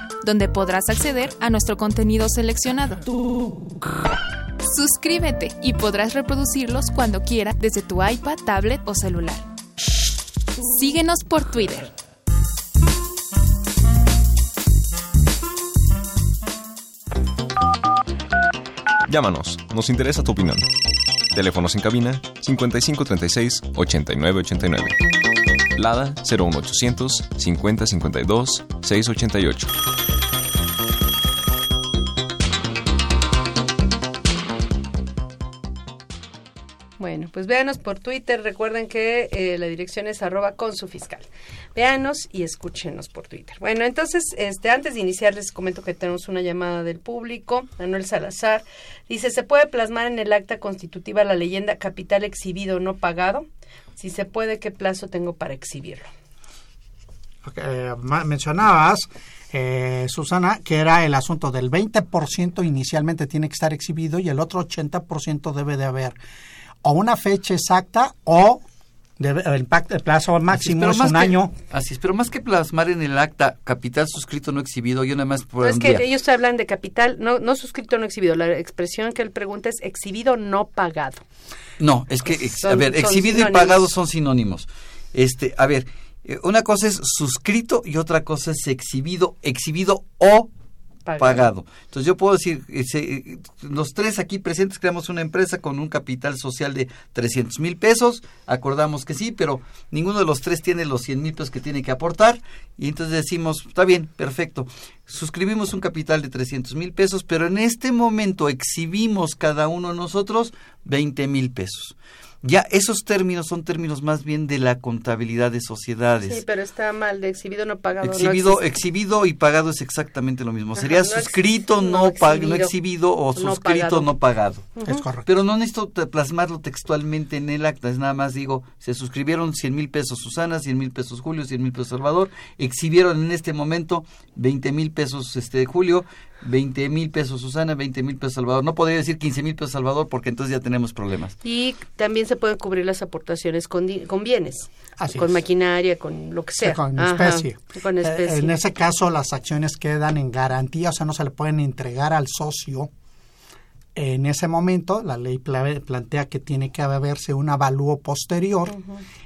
donde podrás acceder a nuestro contenido seleccionado. Suscríbete y podrás reproducirlos cuando quiera desde tu iPad, tablet o celular. Síguenos por Twitter. Llámanos, nos interesa tu opinión. Teléfonos en cabina 5536 8989. Lada 01800 5052 688. Pues véanos por Twitter. Recuerden que eh, la dirección es arroba con su fiscal. Véanos y escúchenos por Twitter. Bueno, entonces, este, antes de iniciar, les comento que tenemos una llamada del público. Manuel Salazar dice: ¿Se puede plasmar en el acta constitutiva la leyenda capital exhibido no pagado? Si se puede, ¿qué plazo tengo para exhibirlo? eh, mencionabas, eh, Susana, que era el asunto del 20% inicialmente tiene que estar exhibido y el otro 80% debe de haber o una fecha exacta o el, plazo máximo es un que- año. Así es, pero más que plasmar en el acta capital suscrito no exhibido, yo nada más por No, es que día. ellos hablan de capital, no, no suscrito, no exhibido. La expresión que él pregunta es exhibido no pagado. No, es que, ex- a ver, exhibido y pagado son sinónimos. Este, a ver, eh, una cosa es suscrito y otra cosa es exhibido, exhibido o Pagado. Entonces yo puedo decir, los tres aquí presentes creamos una empresa con un capital social de 300 mil pesos, acordamos que sí, pero ninguno de los tres tiene los 100 mil pesos que tiene que aportar y entonces decimos, está bien, perfecto, suscribimos un capital de 300 mil pesos, pero en este momento exhibimos cada uno de nosotros 20 mil pesos. Ya esos términos son términos más bien de la contabilidad de sociedades. Sí, pero está mal, de exhibido no pagado. Exhibido, no exhibido y pagado es exactamente lo mismo. Sería suscrito, no, exhibido, no exhibido o suscrito, no pagado. Es correcto. Pero no necesito plasmarlo textualmente en el acta, es nada más digo, se suscribieron 100 mil pesos Susana, 100 mil pesos Julio, 100 mil pesos Salvador, exhibieron en este momento 20 mil pesos este Julio, 20 mil pesos Susana, 20 mil pesos Salvador. No podría decir 15 mil pesos Salvador porque entonces ya tenemos problemas. Y también se pueden cubrir las aportaciones con, con bienes, con maquinaria, con lo que sea. con, especie. Eh, en ese caso las acciones quedan en garantía, o sea, no se le pueden entregar al socio. En ese momento, la ley plantea que tiene que haberse un avalúo posterior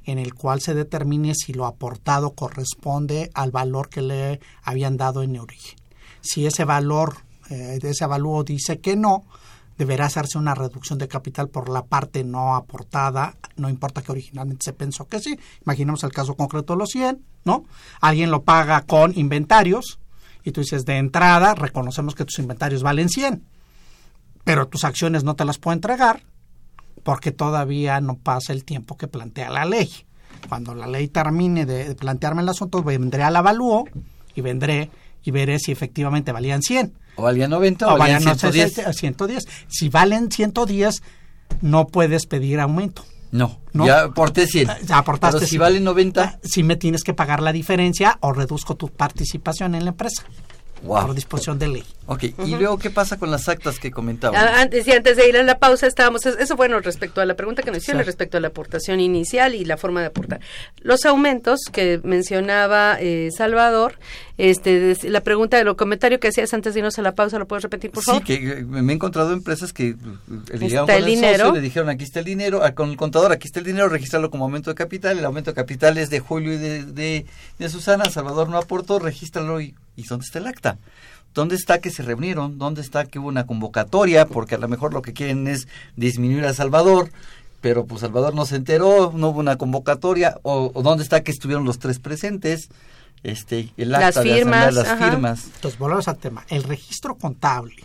en el cual se determine si lo aportado corresponde al valor que le habían dado en origen. Si ese valor eh, de ese avalúo dice que no, deberá hacerse una reducción de capital por la parte no aportada, no importa que originalmente se pensó que sí. Imaginemos el caso concreto de los 100, ¿no? Alguien lo paga con inventarios y tú dices, de entrada, reconocemos que tus inventarios valen 100, pero tus acciones no te las puedo entregar porque todavía no pasa el tiempo que plantea la ley. Cuando la ley termine de plantearme el asunto, vendré al avalúo y vendré y veré si efectivamente valían 100. O valían 90 o, valían 110. 110. Si valen 110, no puedes pedir aumento. No, no, ya aporté 100. Ya aportaste Pero si valen 90. Si me tienes que pagar la diferencia o reduzco tu participación en la empresa por disposición de ley. Ok, y luego, ¿qué pasa con las actas que comentaba? Ah, antes, y antes de ir a la pausa, estábamos, eso bueno, respecto a la pregunta que nos hicieron, respecto a la aportación inicial y la forma de aportar. Los aumentos que mencionaba eh, Salvador, este, la pregunta de lo comentario que hacías antes de irnos a la pausa, ¿lo puedes repetir, por favor? Sí, que eh, me he encontrado empresas que eh, el dinero. le dijeron, aquí está el dinero, con el contador, aquí está el dinero, registrarlo como aumento de capital, el aumento de capital es de Julio y de, de, de Susana, Salvador no aportó, regístralo y, y ¿dónde está el acta? ¿Dónde está que se reunieron? ¿Dónde está que hubo una convocatoria? Porque a lo mejor lo que quieren es disminuir a Salvador, pero pues Salvador no se enteró, no hubo una convocatoria, o, dónde está que estuvieron los tres presentes, este, el acta las firmas, de las firmas. Entonces volvemos al tema. El registro contable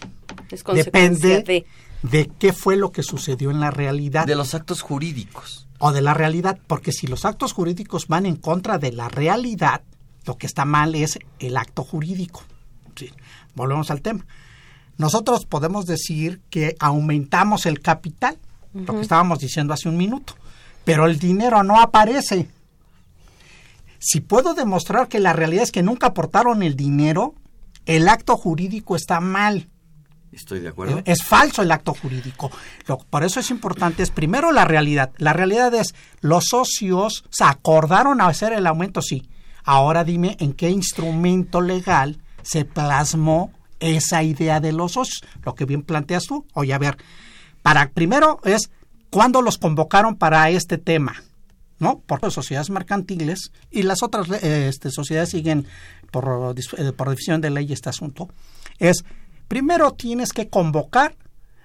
depende de... de qué fue lo que sucedió en la realidad. De los actos jurídicos. O de la realidad, porque si los actos jurídicos van en contra de la realidad, lo que está mal es el acto jurídico. Sí volvemos al tema. Nosotros podemos decir que aumentamos el capital, lo que estábamos diciendo hace un minuto, pero el dinero no aparece. Si puedo demostrar que la realidad es que nunca aportaron el dinero, el acto jurídico está mal. Estoy de acuerdo. Es, falso el acto jurídico. Lo, por eso es importante, es primero la realidad. La realidad es, los socios se acordaron a hacer el aumento, sí. Ahora dime en qué instrumento legal se plasmó esa idea de los socios, lo que bien planteas tú. Oye, a ver, para primero es cuándo los convocaron para este tema, ¿no? Por sociedades mercantiles y las otras este, sociedades siguen por, eh, por decisión de ley este asunto. Es primero tienes que convocar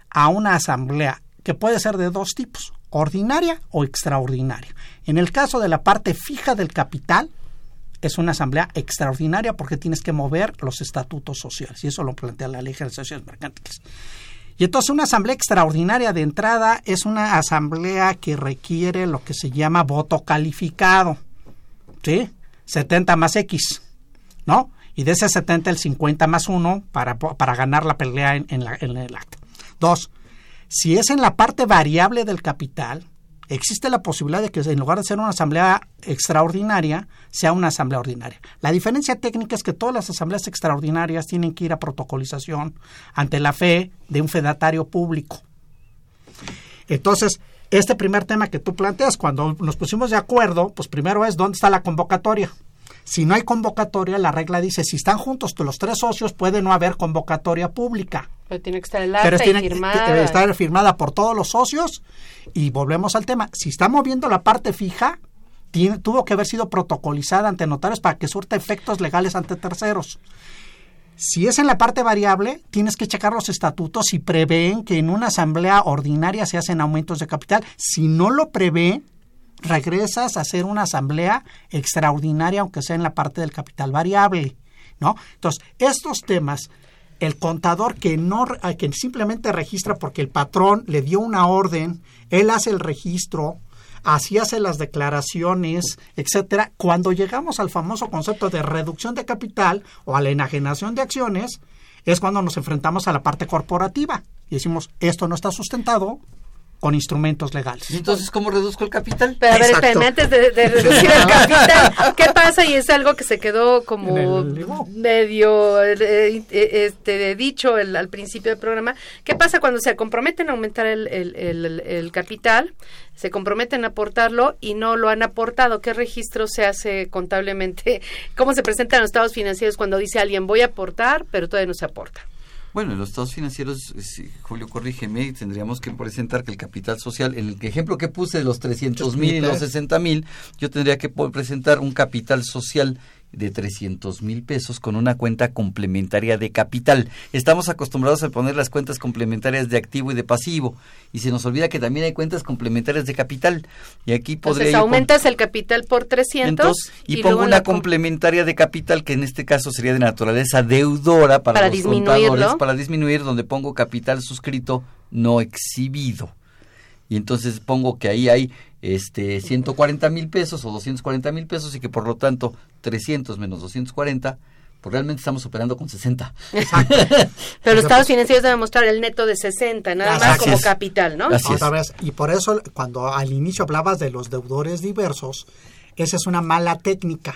a una asamblea que puede ser de dos tipos, ordinaria o extraordinaria. En el caso de la parte fija del capital, es una asamblea extraordinaria porque tienes que mover los estatutos sociales y eso lo plantea la ley de sociedades mercantiles. Y entonces una asamblea extraordinaria de entrada es una asamblea que requiere lo que se llama voto calificado, ¿sí? 70 más X, ¿no? Y de ese 70 el 50 más 1 para, para ganar la pelea en, la, en el acto. Dos, si es en la parte variable del capital, existe la posibilidad de que en lugar de ser una asamblea extraordinaria, sea una asamblea ordinaria. La diferencia técnica es que todas las asambleas extraordinarias tienen que ir a protocolización ante la fe de un fedatario público. Entonces, este primer tema que tú planteas, cuando nos pusimos de acuerdo, pues primero es dónde está la convocatoria. Si no hay convocatoria, la regla dice, si están juntos los tres socios, puede no haber convocatoria pública. Pero tiene que estar el acta y firmada. Debe estar firmada por todos los socios. Y volvemos al tema. Si estamos viendo la parte fija, tiene, tuvo que haber sido protocolizada ante notarios para que surta efectos legales ante terceros. Si es en la parte variable, tienes que checar los estatutos si prevén que en una asamblea ordinaria se hacen aumentos de capital. Si no lo prevé, regresas a hacer una asamblea extraordinaria, aunque sea en la parte del capital variable, ¿no? Entonces, estos temas el contador que no que simplemente registra porque el patrón le dio una orden, él hace el registro, así hace las declaraciones, etcétera. Cuando llegamos al famoso concepto de reducción de capital o a la enajenación de acciones, es cuando nos enfrentamos a la parte corporativa y decimos, esto no está sustentado, con instrumentos legales. Entonces, ¿cómo reduzco el capital? Pero a ver, espérame, antes de, *laughs* reducir el capital, ¿qué pasa? Y es algo que se quedó como medio eh, eh, este, dicho al principio del programa. ¿Qué pasa cuando se comprometen a aumentar el, el, capital? Se comprometen a aportarlo y no lo han aportado. ¿Qué registro se hace contablemente? *laughs* ¿Cómo se presentan los estados financieros cuando dice alguien voy a aportar, pero todavía no se aporta? Bueno, en los estados financieros, Julio, corrígeme, tendríamos que presentar que el capital social, en el ejemplo que puse de los 300 mil y los 60 mil, yo tendría que presentar un capital social de 300 mil pesos con una cuenta complementaria de capital. Estamos acostumbrados a poner las cuentas complementarias de activo y de pasivo y se nos olvida que también hay cuentas complementarias de capital. Y aquí podría... Entonces aumentas el capital por 300 y, pongo una complementaria de capital que en este caso sería de naturaleza deudora para, los contadores para disminuir donde pongo capital suscrito no exhibido y entonces pongo que ahí hay este 140 mil pesos o 240 mil pesos y que por lo tanto 300 menos 240 pues realmente estamos operando con 60. Exacto. *laughs* Pero los estados financieros deben mostrar el neto de 60, nada más como capital, ¿no? Otra vez, y por eso cuando al inicio hablabas de los deudores diversos, esa es una mala técnica.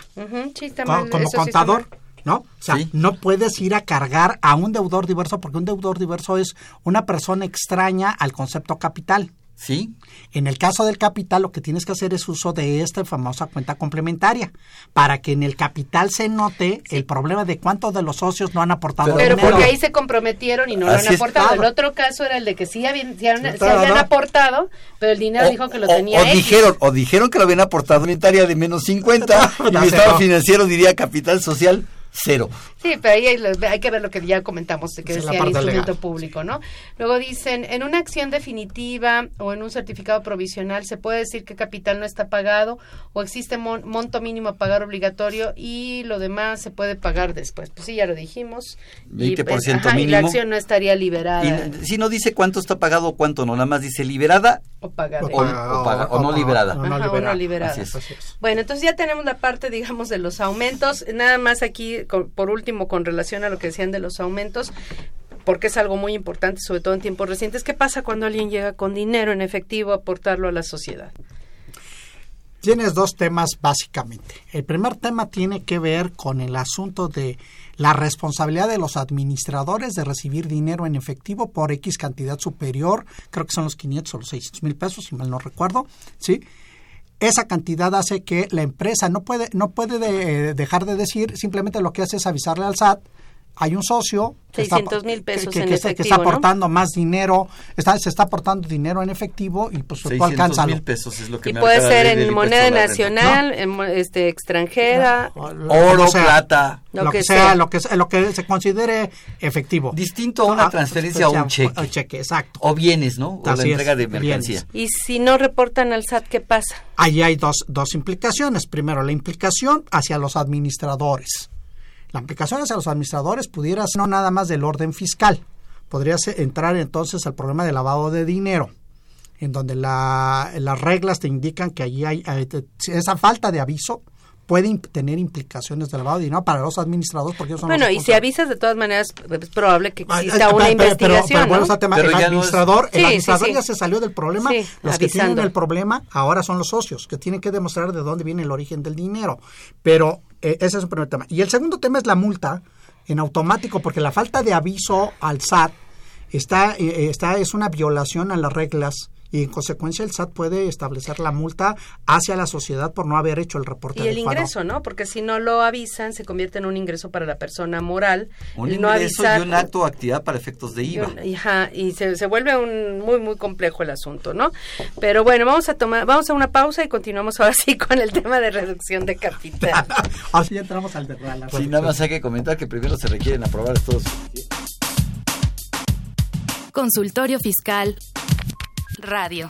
como, contador, ¿no? O sea, no puedes ir a cargar a un deudor diverso porque un deudor diverso es una persona extraña al concepto capital. Sí. En el caso del capital, lo que tienes que hacer es uso de esta famosa cuenta complementaria para que en el capital se note el problema de cuántos de los socios no han aportado pero, Pero porque ahí se comprometieron y no lo han aportado. El otro caso era el de que sí habían, habían aportado, pero el dinero dijo que lo tenía. O dijeron, o dijeron que lo habían aportado en Italia de menos 50 *laughs* y el Estado financiero diría capital social cero. Sí, pero ahí hay, que ver lo que ya comentamos, que decía el instrumento público, ¿no? Luego dicen, en una acción definitiva o en un certificado provisional, ¿se puede decir que capital no está pagado o existe monto mínimo a pagar obligatorio y lo demás se puede pagar después? Pues sí, ya lo dijimos. 20% y, y la acción no estaría liberada. si no dice cuánto está pagado o cuánto no, nada más dice liberada o pagada. O, no liberada. O no liberada. Bueno, entonces ya tenemos la parte, digamos, de los aumentos. Nada más aquí por último, con relación a lo que decían de los aumentos, porque es algo muy importante, sobre todo en tiempos recientes, ¿qué pasa cuando alguien llega con dinero en efectivo a aportarlo a la sociedad? Tienes dos temas básicamente. El primer tema tiene que ver con el asunto de la responsabilidad de los administradores de recibir dinero en efectivo por X cantidad superior, creo que son los 500 o los 600 mil pesos, si mal no recuerdo, ¿sí? Esa cantidad hace que la empresa no puede, no puede dejar de decir, simplemente lo que hace es avisarle al SAT, hay un socio que está, mil pesos que, está aportando más dinero, está, se está aportando dinero en efectivo y pues tú alcanza mil pesos es lo que y puede ser en moneda nacional, en, este extranjera, oro, plata, lo, que, sea, lo que lo que se considere efectivo. Distinto a una ah, transferencia o un cheque. cheque, exacto. O bienes, ¿no? O la entrega de mercancía. Y si no reportan al SAT, ¿qué pasa? Ahí hay dos, dos implicaciones. Primero, la implicación hacia los administradores la aplicación hacia los administradores pudiera ser no nada más del orden fiscal, podría entrar entonces al problema de lavado de dinero, en donde la, las reglas te indican que allí hay, esa falta de aviso puede tener implicaciones de lavado de dinero para los administradores porque son bueno y si avisas de todas maneras es probable que exista una investigación pero, el administrador, el administrador ya se salió del problema los que tienen el problema ahora son los socios que tienen que demostrar de dónde viene el origen del dinero. Pero eh, ese es un primer tema. Y el segundo tema es la multa en automático, porque la falta de aviso al SAT está, eh, está es una violación a las reglas y en consecuencia el SAT puede establecer la multa hacia la sociedad por no haber hecho el reporte. Y el ingreso, ¿no? Porque si no lo avisan, se convierte en un ingreso para la persona moral. Un ingreso y un acto o actividad para efectos de IVA. Y, y se, se, vuelve un muy, muy complejo el asunto, ¿no? Pero bueno, vamos a tomar, vamos a una pausa y continuamos ahora sí con el tema de reducción de capital. *laughs* Así entramos al de Sí, nada más hay que comentar que primero se requieren aprobar estos... Consultorio Fiscal Radio.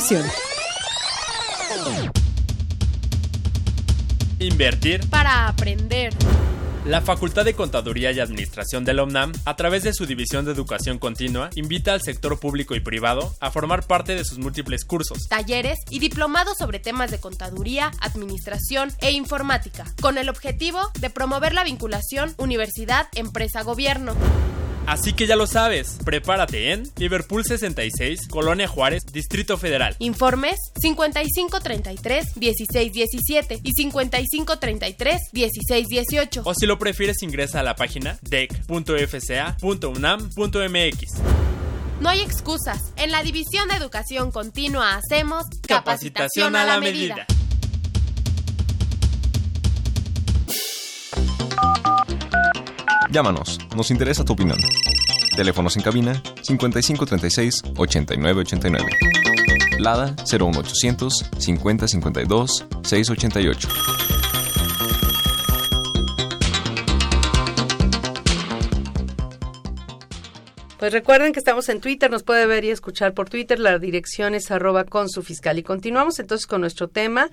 Invertir para aprender. La Facultad de Contaduría y Administración de la UNAM, a través de su División de Educación Continua, invita al sector público y privado a formar parte de sus múltiples cursos, talleres y diplomados sobre temas de contaduría, administración e informática, con el objetivo de promover la vinculación universidad-empresa-gobierno. Así que ya lo sabes, prepárate en Liverpool 66, Colonia Juárez, Distrito Federal. Informes 5533-1617 y 5533-1618. O si lo prefieres ingresa a la página dec.fca.unam.mx. No hay excusas. En la División de Educación Continua hacemos capacitación, a la medida. Llámanos, nos interesa tu opinión. Teléfonos en cabina 5536 8989. Lada 01800 5052 688. Pues recuerden que estamos en Twitter, nos puede ver y escuchar por Twitter, la dirección es arroba con su fiscal. Y continuamos entonces con nuestro tema.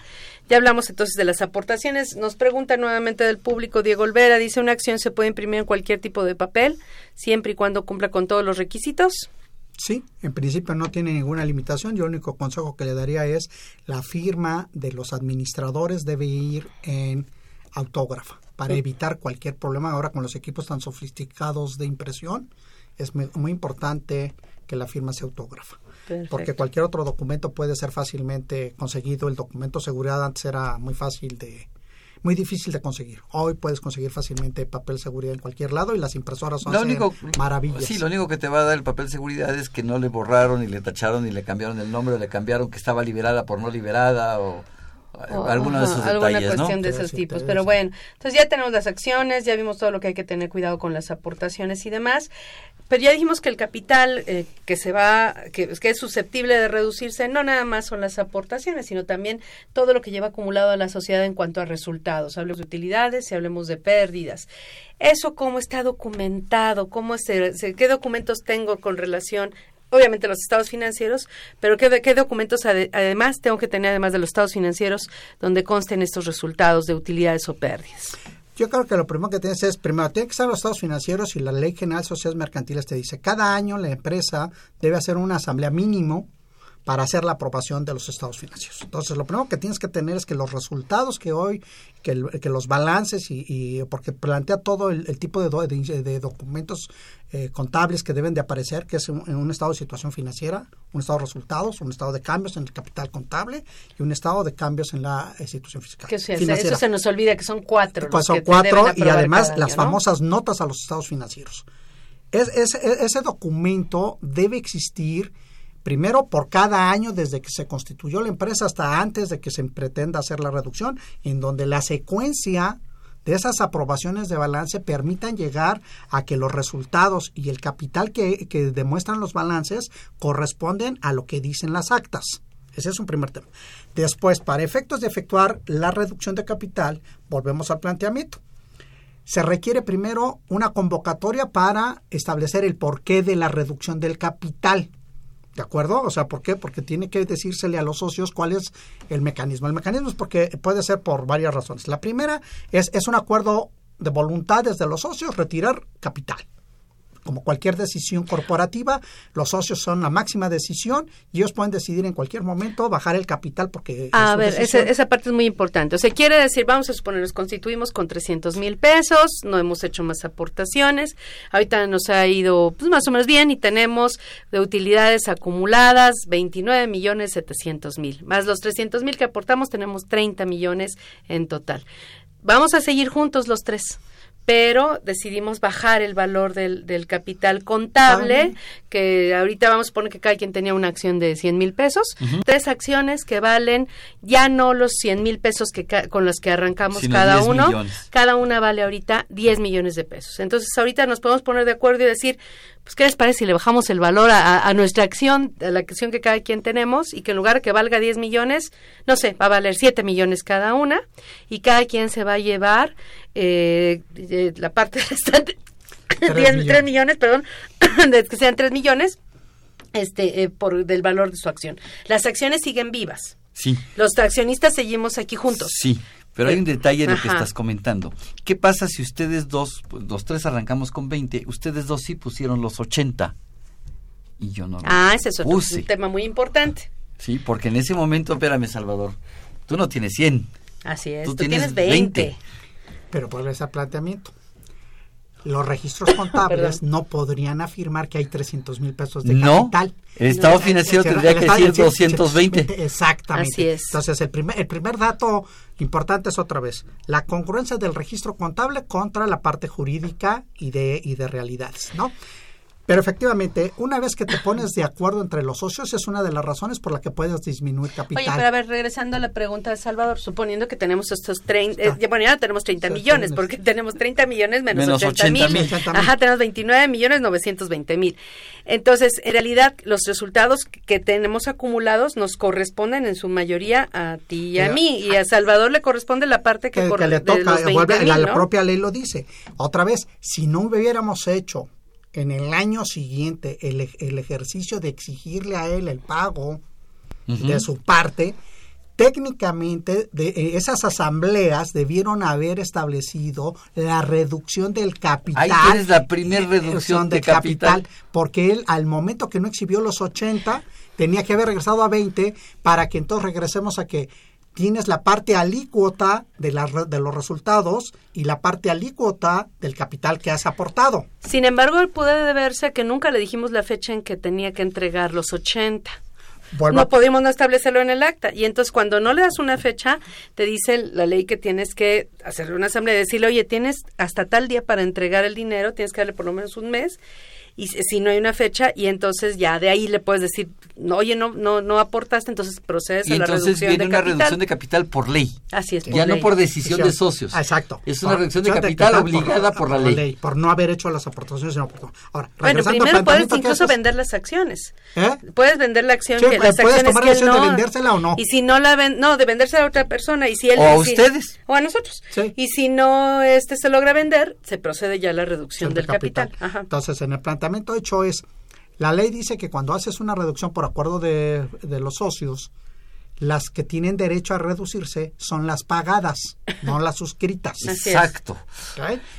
Ya hablamos entonces de las aportaciones. Nos pregunta nuevamente del público Diego Olvera, dice, ¿una acción se puede imprimir en cualquier tipo de papel, siempre y cuando cumpla con todos los requisitos? Sí, en principio no tiene ninguna limitación. Yo el único consejo que le daría es la firma de los administradores debe ir en autógrafa para evitar cualquier problema ahora con los equipos tan sofisticados de impresión es muy importante que la firma sea autógrafa. Porque cualquier otro documento puede ser fácilmente conseguido. El documento de seguridad antes era muy fácil de, muy difícil de conseguir. Hoy puedes conseguir fácilmente papel seguridad en cualquier lado y las impresoras son maravillas. Sí, lo único que te va a dar el papel de seguridad es que no le borraron, ni le tacharon, ni le cambiaron el nombre, o le cambiaron que estaba liberada por no liberada, o alguna de esos alguna cuestión de esos tipos. Pero bueno, entonces ya tenemos las acciones, ya vimos todo lo que hay que tener cuidado con las aportaciones y demás. Pero ya dijimos que el capital eh, que se va, que, es susceptible de reducirse, no nada más son las aportaciones, sino también todo lo que lleva acumulado a la sociedad en cuanto a resultados. Hablemos de utilidades y hablemos de pérdidas. Eso cómo está documentado, cómo se, qué documentos tengo con relación obviamente los estados financieros, pero ¿qué, qué documentos además tengo que tener además de los estados financieros donde consten estos resultados de utilidades o pérdidas? Yo creo que lo primero que tienes es, primero, tiene que estar los estados financieros y la Ley General de Sociedades Mercantiles te dice, cada año la empresa debe hacer una asamblea mínimo para hacer la aprobación de los estados financieros. Entonces, lo primero que tienes que tener es que los resultados que hoy, que, los balances y, porque plantea todo el, tipo de, de, documentos eh, contables que deben de aparecer, que es en un estado de situación financiera, un estado de resultados, un estado de cambios en el capital contable y un estado de cambios en la institución fiscal. Que eso se nos olvida que son cuatro. Pues son cuatro y además las famosas notas a los estados financieros. Es, ese documento debe existir primero por cada año desde que se constituyó la empresa hasta antes de que se pretenda hacer la reducción, en donde la secuencia de esas aprobaciones de balance permitan llegar a que los resultados y el capital que, demuestran los balances corresponden a lo que dicen las actas. Ese es un primer tema. Después, para efectos de efectuar la reducción de capital, volvemos al planteamiento. Se requiere primero una convocatoria para establecer el porqué de la reducción del capital. ¿De acuerdo? O sea, ¿por qué? Porque tiene que decírsele a los socios cuál es el mecanismo. El mecanismo es porque puede ser por varias razones. La primera es, es un acuerdo de voluntades de los socios retirar capital como cualquier decisión corporativa, los socios son la máxima decisión y ellos pueden decidir en cualquier momento bajar el capital porque... A ver, esa, parte es muy importante. O sea, quiere decir, vamos a suponer, nos constituimos con 300 mil pesos, no hemos hecho más aportaciones, ahorita nos ha ido pues, más o menos bien y tenemos de utilidades acumuladas 29 millones 700 mil, más los 300 mil que aportamos tenemos 30 millones en total. Vamos a seguir juntos los tres pero decidimos bajar el valor del, del capital contable, que ahorita vamos a poner que cada quien tenía una acción de 100 mil pesos, tres acciones que valen ya no los 100 mil pesos que con los que arrancamos cada uno, cada una vale ahorita 10 millones de pesos. Entonces ahorita nos podemos poner de acuerdo y decir, pues ¿qué les parece si le bajamos el valor a, nuestra acción, a la acción que cada quien tenemos y que en lugar de que valga 10 millones, no sé, va a valer 7 millones cada una. Y cada quien se va a llevar eh, la parte *laughs* restante, 3 millones. perdón, *clears throat* de que sean 3 millones este eh, por del valor de su acción. Las acciones siguen vivas. Sí. Los accionistas seguimos aquí juntos. Sí. Pero hay un detalle en lo que estás comentando. ¿Qué pasa si ustedes dos, pues, los tres arrancamos con 20, ustedes dos sí pusieron los 80 y yo no Ah, ese es otro un tema muy importante. Sí, porque en ese momento, espérame Salvador, tú no tienes 100. Así es, tú, tienes, 20. Pero por ese planteamiento los registros *coughs* contables no podrían afirmar que hay 300 mil pesos de capital. El estado financiero tendría que decir 220. Exactamente. Así es. Entonces, el primer, el primer dato importante es otra vez la congruencia del registro contable contra la parte jurídica y de, y de realidades, ¿no? Pero efectivamente, una vez que te pones de acuerdo entre los socios, es una de las razones por la que puedes disminuir capital. Oye, pero a ver, regresando a la pregunta de Salvador, suponiendo que tenemos estos 30, eh, bueno, ya tenemos 30 millones, porque tenemos 30 millones menos, 80, mil. Ajá, tenemos 29 millones 920 mil. Entonces, en realidad, los resultados que tenemos acumulados nos corresponden en su mayoría a ti y a mí, y a Salvador le corresponde la parte que, que, le toca, la propia ley lo dice. Otra vez, si no hubiéramos hecho en el año siguiente el, ejercicio de exigirle a él el pago de su parte, técnicamente de, eh, esas asambleas debieron haber establecido la reducción del capital. Ahí tienes la primera eh, reducción de, capital, Porque él al momento que no exhibió los 80 tenía que haber regresado a 20 para que entonces regresemos a que tienes la parte alícuota de, la, de los resultados y la parte alícuota del capital que has aportado. Sin embargo, él puede deberse a que nunca le dijimos la fecha en que tenía que entregar los 80. no pudimos no establecerlo en el acta. Y entonces cuando no le das una fecha, te dice la ley que tienes que hacer una asamblea y decirle, oye, tienes hasta tal día para entregar el dinero, tienes que darle por lo menos un mes y si no hay una fecha y entonces ya de ahí le puedes decir oye no no no aportaste entonces procedes a la reducción viene una reducción de capital por ley. Así es ya no por decisión de socios. Exacto. Es una reducción de capital obligada por, la, ley. por no haber hecho las aportaciones sino por, ahora bueno primero puedes incluso vender las acciones. ¿Eh? puedes vender la acción que las puedes tomar la decisión de vendérsela o no. y si no la ven no de vendérsela a otra persona y si él o a ustedes. o a nosotros. Y si no este se logra vender se procede ya a la reducción del capital, entonces en el planteamiento hecho es, la ley dice que cuando haces una reducción por acuerdo de, los socios, las que tienen derecho a reducirse son las pagadas, no las suscritas. *laughs* Exacto.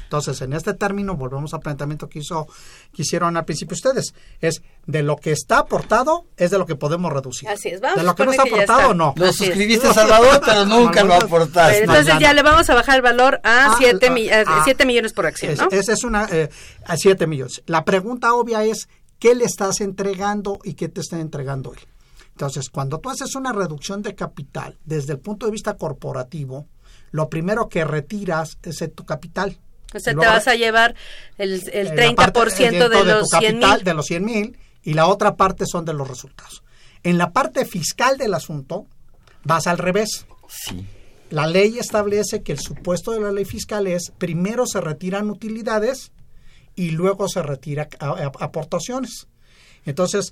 Entonces, en este término, volvemos al planteamiento que, hizo, que hicieron al principio ustedes. Es de lo que está aportado, es de lo que podemos reducir. Así es. de lo que no está aportado, no. Lo suscribiste a Salvador, pero nunca lo aportaste. entonces ya, le vamos a bajar el valor a 7 ah, ah, millones por acción, ¿no? Esa es una, eh, a 7 millones. La pregunta obvia es, ¿qué le estás entregando y qué te está entregando él? Entonces, cuando tú haces una reducción de capital desde el punto de vista corporativo, lo primero que retiras es tu capital. O sea, te vas a llevar el, el 30% de, los 100 mil. De los 100 mil y la otra parte son de los resultados. En la parte fiscal del asunto, vas al revés. Sí. La ley establece que el supuesto de la ley fiscal es primero se retiran utilidades y luego se retira aportaciones. Entonces,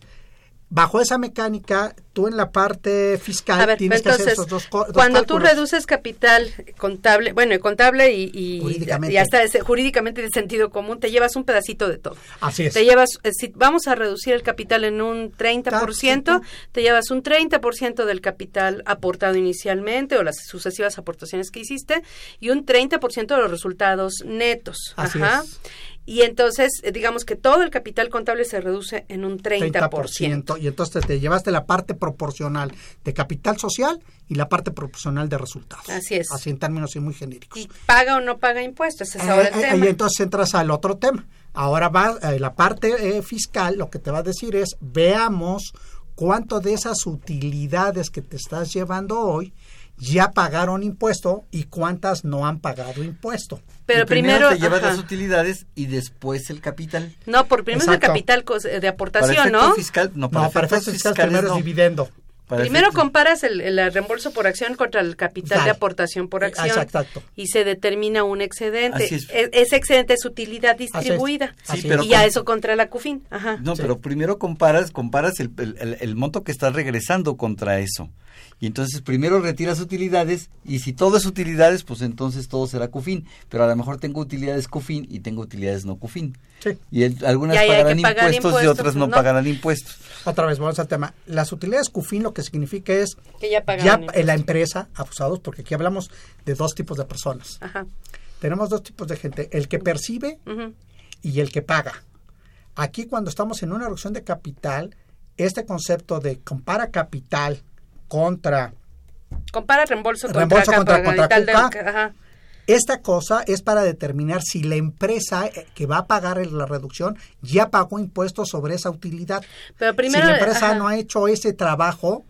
bajo esa mecánica, tú en la parte fiscal tienes que hacer esos dos, Cuando tú reduces capital contable, bueno, contable y, y, jurídicamente. hasta jurídicamente de sentido común, te llevas un pedacito de todo. Así es. Te llevas, eh, si vamos a reducir el capital en un 30%, te llevas un 30% del capital aportado inicialmente o las sucesivas aportaciones que hiciste y un 30% de los resultados netos. Así Es. Y entonces, eh, digamos que todo el capital contable se reduce en un 30%. 30% y entonces te llevaste la parte proporcional de capital social y la parte proporcional de resultados. Así es. Así en términos muy genéricos. ¿Y paga o no paga impuestos? es ahora el eh, eh, tema. Y entonces entras al otro tema. Ahora va la parte fiscal, lo que te va a decir es, veamos cuánto de esas utilidades que te estás llevando hoy ya pagaron impuesto y cuántas no han pagado impuesto. Pero primero, te llevas ajá. las utilidades y después el capital. No, por primero es el capital cos- de aportación, ¿no? fiscal, no, para No, para efectos efectos fiscales fiscales primero no. es dividendo. Para Primero comparas el, el reembolso por acción contra el capital de aportación por acción Exacto, exacto. y se determina un excedente. Así es. E- Ese excedente es utilidad distribuida. Así Sí, pero y a eso contra la CUFIN. Ajá. No, pero primero comparas, comparas el, el- el- el monto que estás regresando contra eso. Y entonces primero retiras utilidades y si todo es utilidades, pues entonces todo será CUFIN. Pero a lo mejor tengo utilidades CUFIN y tengo utilidades no CUFIN. Sí. Y el- algunas Y pagarán pagar impuestos, y otras no, no. pagarán impuestos. Otra vez, vamos al tema. Las utilidades CUFIN lo que significa es Que ya ya en la empresa, abusados, porque aquí hablamos de dos tipos de personas. Ajá. Tenemos dos tipos de gente, el que percibe y el que paga. Aquí cuando estamos en una reducción de capital, este concepto de compara capital contra Compara reembolso contra, Reembolso contra- capital contra de- Cuca. ajá. Esta cosa es para determinar si la empresa eh, que va a pagar la reducción ya pagó impuestos sobre esa utilidad. Pero primero, si la empresa ajá. no ha hecho ese trabajo,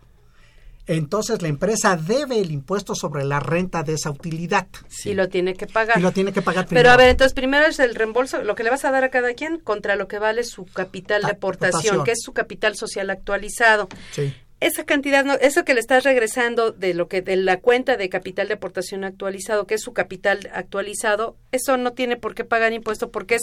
entonces la empresa debe el impuesto sobre la renta de esa utilidad. Y lo tiene que pagar. Y lo tiene que pagar primero. Pero a ver, entonces primero es el reembolso, lo que le vas a dar a cada quien contra lo que vale su capital de Ah, aportación, aportación. que es su capital social actualizado. Sí. Esa cantidad, no, eso que le estás regresando de lo que de la cuenta de capital de aportación actualizado, que es su capital actualizado, eso no tiene por qué pagar impuesto porque es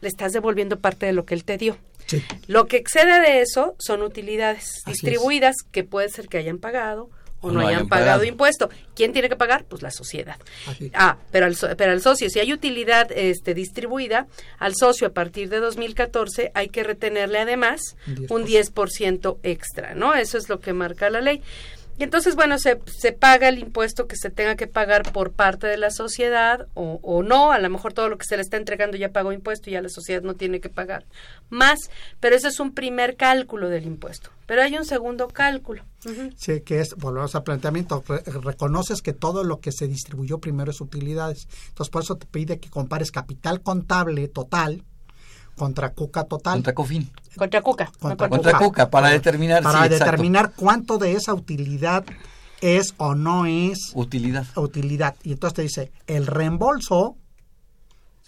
le estás devolviendo parte de lo que él te dio. Sí. Lo que excede de eso son utilidades Así distribuidas que puede ser que hayan pagado o no, no hayan, hayan pagado, pagado. impuesto. ¿Quién tiene que pagar? Pues la sociedad. Así. Ah, pero al, pero al socio, si hay utilidad este, distribuida, al socio a partir de 2014 hay que retenerle además Un un 10% extra, ¿no? Eso es lo que marca la ley. Y entonces, bueno, se, se paga el impuesto que se tenga que pagar por parte de la sociedad o, o no. A lo mejor todo lo que se le está entregando ya pagó impuesto y ya la sociedad no tiene que pagar más. Pero ese es un primer cálculo del impuesto. Pero hay un segundo cálculo. Sí, que es, volvemos al planteamiento, re- reconoces que todo lo que se distribuyó primero es utilidades. Entonces, por eso te pide que compares capital contable total contra cuca total. Contra COFIN. Contra Cuca. no Contra contra- Contra Cuca, para determinar. para sí, exacto. determinar cuánto de esa utilidad es o no es Utilidad. utilidad. Y entonces te dice, el reembolso,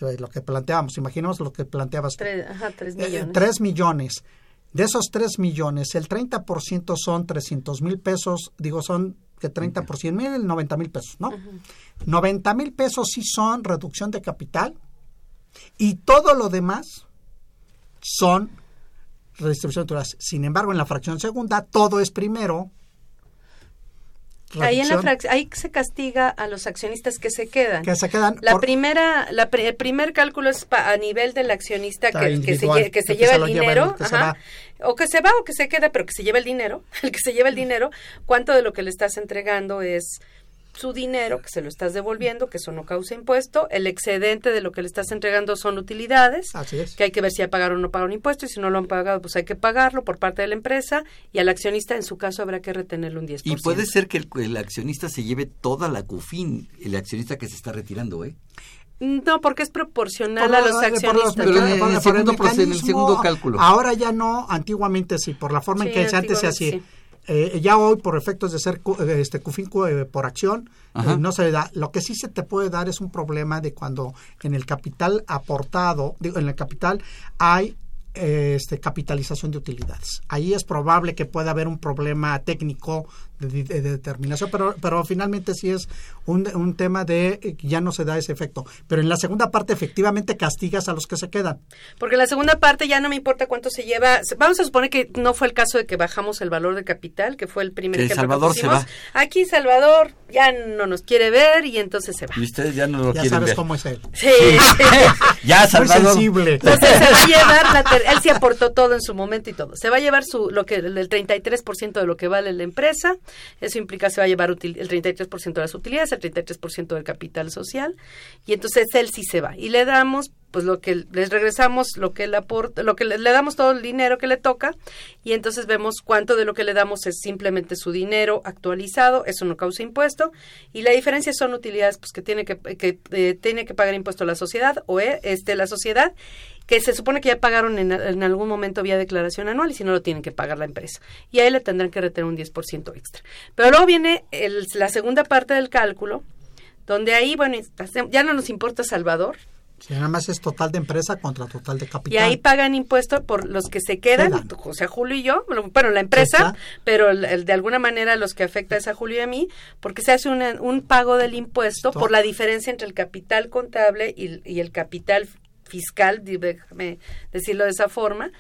lo que planteamos, imaginemos lo que planteabas tú. Tres, ajá, tres Eh, millones. 3 millones. De esos 3 millones, el 30% son 300 mil pesos, digo, son que 30 por 100 mil, 90 mil pesos, ¿no? 90 mil pesos sí son reducción de capital y todo lo demás son redistribución de. Sin embargo, en la fracción segunda, todo es primero. Ahí, en la ahí se castiga a los accionistas que se quedan. que se quedan La por- primera, la el primer cálculo es pa- a nivel del accionista que, que se, que lleva el lleva, dinero, el ajá, o que se va o que se queda, pero que se lleva el dinero, *laughs* el que se lleva el dinero, cuánto de lo que le estás entregando es su dinero, que se lo estás devolviendo, que eso no causa impuesto, el excedente de lo que le estás entregando son utilidades, Así es. que hay que ver si ya pagaron o no pagaron impuesto, y si no lo han pagado, pues hay que pagarlo por parte de la empresa, y al accionista, en su caso, habrá que retenerle un 10%. Y puede ser que el, el accionista se lleve toda la CUFIN, el accionista que se está retirando, ¿eh? No, porque es proporcional Por a los- los por los accionistas. Pero en el- segundo proce- en el mecanismo, segundo cálculo. Ahora ya no, antiguamente sí, por la forma en Sí, que antes se hacía. antiguamente Eh, ya hoy, por efectos de ser eh, este CUFIN cu- eh, por acción, eh, no se le da. Lo que sí se te puede dar es un problema de cuando en el capital aportado, digo, en el capital hay este, capitalización de utilidades. Ahí es probable que pueda haber un problema técnico de, de- de determinación, pero, pero finalmente sí es un, un tema de eh, que ya no se da ese efecto. Pero en la segunda parte efectivamente castigas a los que se quedan. Porque la segunda parte ya no me importa cuánto se lleva. Vamos a suponer que no fue el caso de que bajamos el valor de capital, que fue el primer Que ejemplo Salvador que se va. Aquí Salvador ya no nos quiere ver y entonces se va. Y ustedes ya no lo Ya quieren sabes ver. cómo es él. Sí. *laughs* Ya, Muy Salvador. sensible. Entonces se va a llevar, la ter- él sí aportó todo en su momento y todo. Se va a llevar su lo que el 33% de lo que vale la empresa. Eso implica se va a llevar util- el 33% de las utilidades, el 33% del capital social. Y entonces él sí se va. Y le damos pues lo que les regresamos, lo que le aporta, lo que le, le, damos todo el dinero que le toca y entonces vemos cuánto de lo que le damos es simplemente su dinero actualizado, eso no causa impuesto y la diferencia son utilidades pues que tiene que, que eh, tiene que pagar impuesto la sociedad o eh, este la sociedad que se supone que ya pagaron en, en, algún momento vía declaración anual y si no lo tienen que pagar la empresa. Y ahí le tendrán que retener un 10% extra. Pero luego viene el, la segunda parte del cálculo, donde ahí, bueno, ya no nos importa Salvador, si nada más es total de empresa contra total de capital. Y ahí pagan impuestos por los que se quedan, quedan. José Julio y yo, bueno, la empresa, pero el, el, de alguna manera los que afecta es a Julio y a mí, porque se hace una, un pago del impuesto por la diferencia entre el capital contable y, y el capital fiscal, déjame decirlo de esa forma,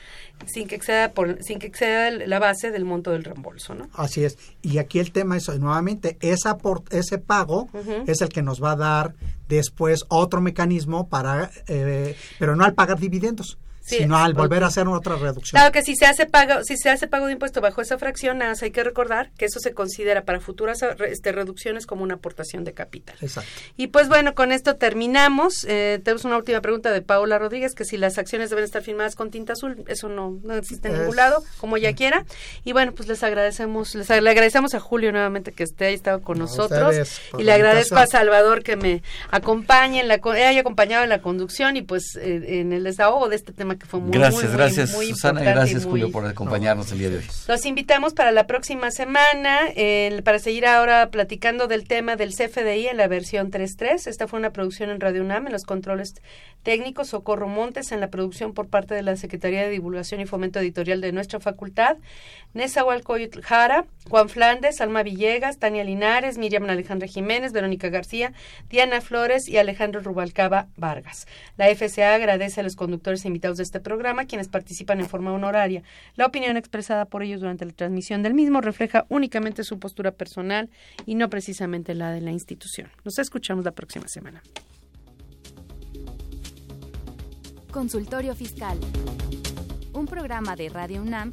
sin que exceda por, sin que exceda la base del monto del reembolso, ¿no? Así es. Y aquí el tema es nuevamente esa por, ese pago uh -huh. es el que nos va a dar después otro mecanismo para, eh, pero no al pagar dividendos. Sí, sino al volver a hacer otra reducción. Claro que si se hace pago, si se hace pago de impuesto bajo esa fracción, nada hay que recordar que eso se considera para futuras este, reducciones como una aportación de capital. Exacto. Y pues bueno, con esto terminamos. Eh, tenemos una última pregunta de Paula Rodríguez, que si las acciones deben estar firmadas con tinta azul, eso no, no existe en es... ningún lado, como ella quiera. Y bueno, pues les agradecemos, les le agradecemos a Julio nuevamente que esté ahí estado con no, nosotros. Y le agradezco a Salvador que me acompañe, en la, haya acompañado en la conducción y pues eh, en el desahogo de este tema que fue muy Gracias, muy, gracias muy, muy Susana, gracias muy... Julio por acompañarnos el día de hoy. Los invitamos para la próxima semana eh, para seguir ahora platicando del tema del CFDI en la versión 3.3. Esta fue una producción en Radio UNAM en los controles técnicos, Socorro Montes en la producción por parte de la Secretaría de Divulgación y Fomento Editorial de nuestra facultad, Nezahualcóyotl Jara, Juan Flandes, Alma Villegas, Tania Linares, Miriam Alejandra Jiménez, Verónica García, Diana Flores y Alejandro Rubalcaba Vargas. La FCA agradece a los conductores e invitados de este programa, quienes participan en forma honoraria. La opinión expresada por ellos durante la transmisión del mismo refleja únicamente su postura personal y no precisamente la de la institución. Nos escuchamos la próxima semana. Consultorio Fiscal. Un programa de Radio UNAM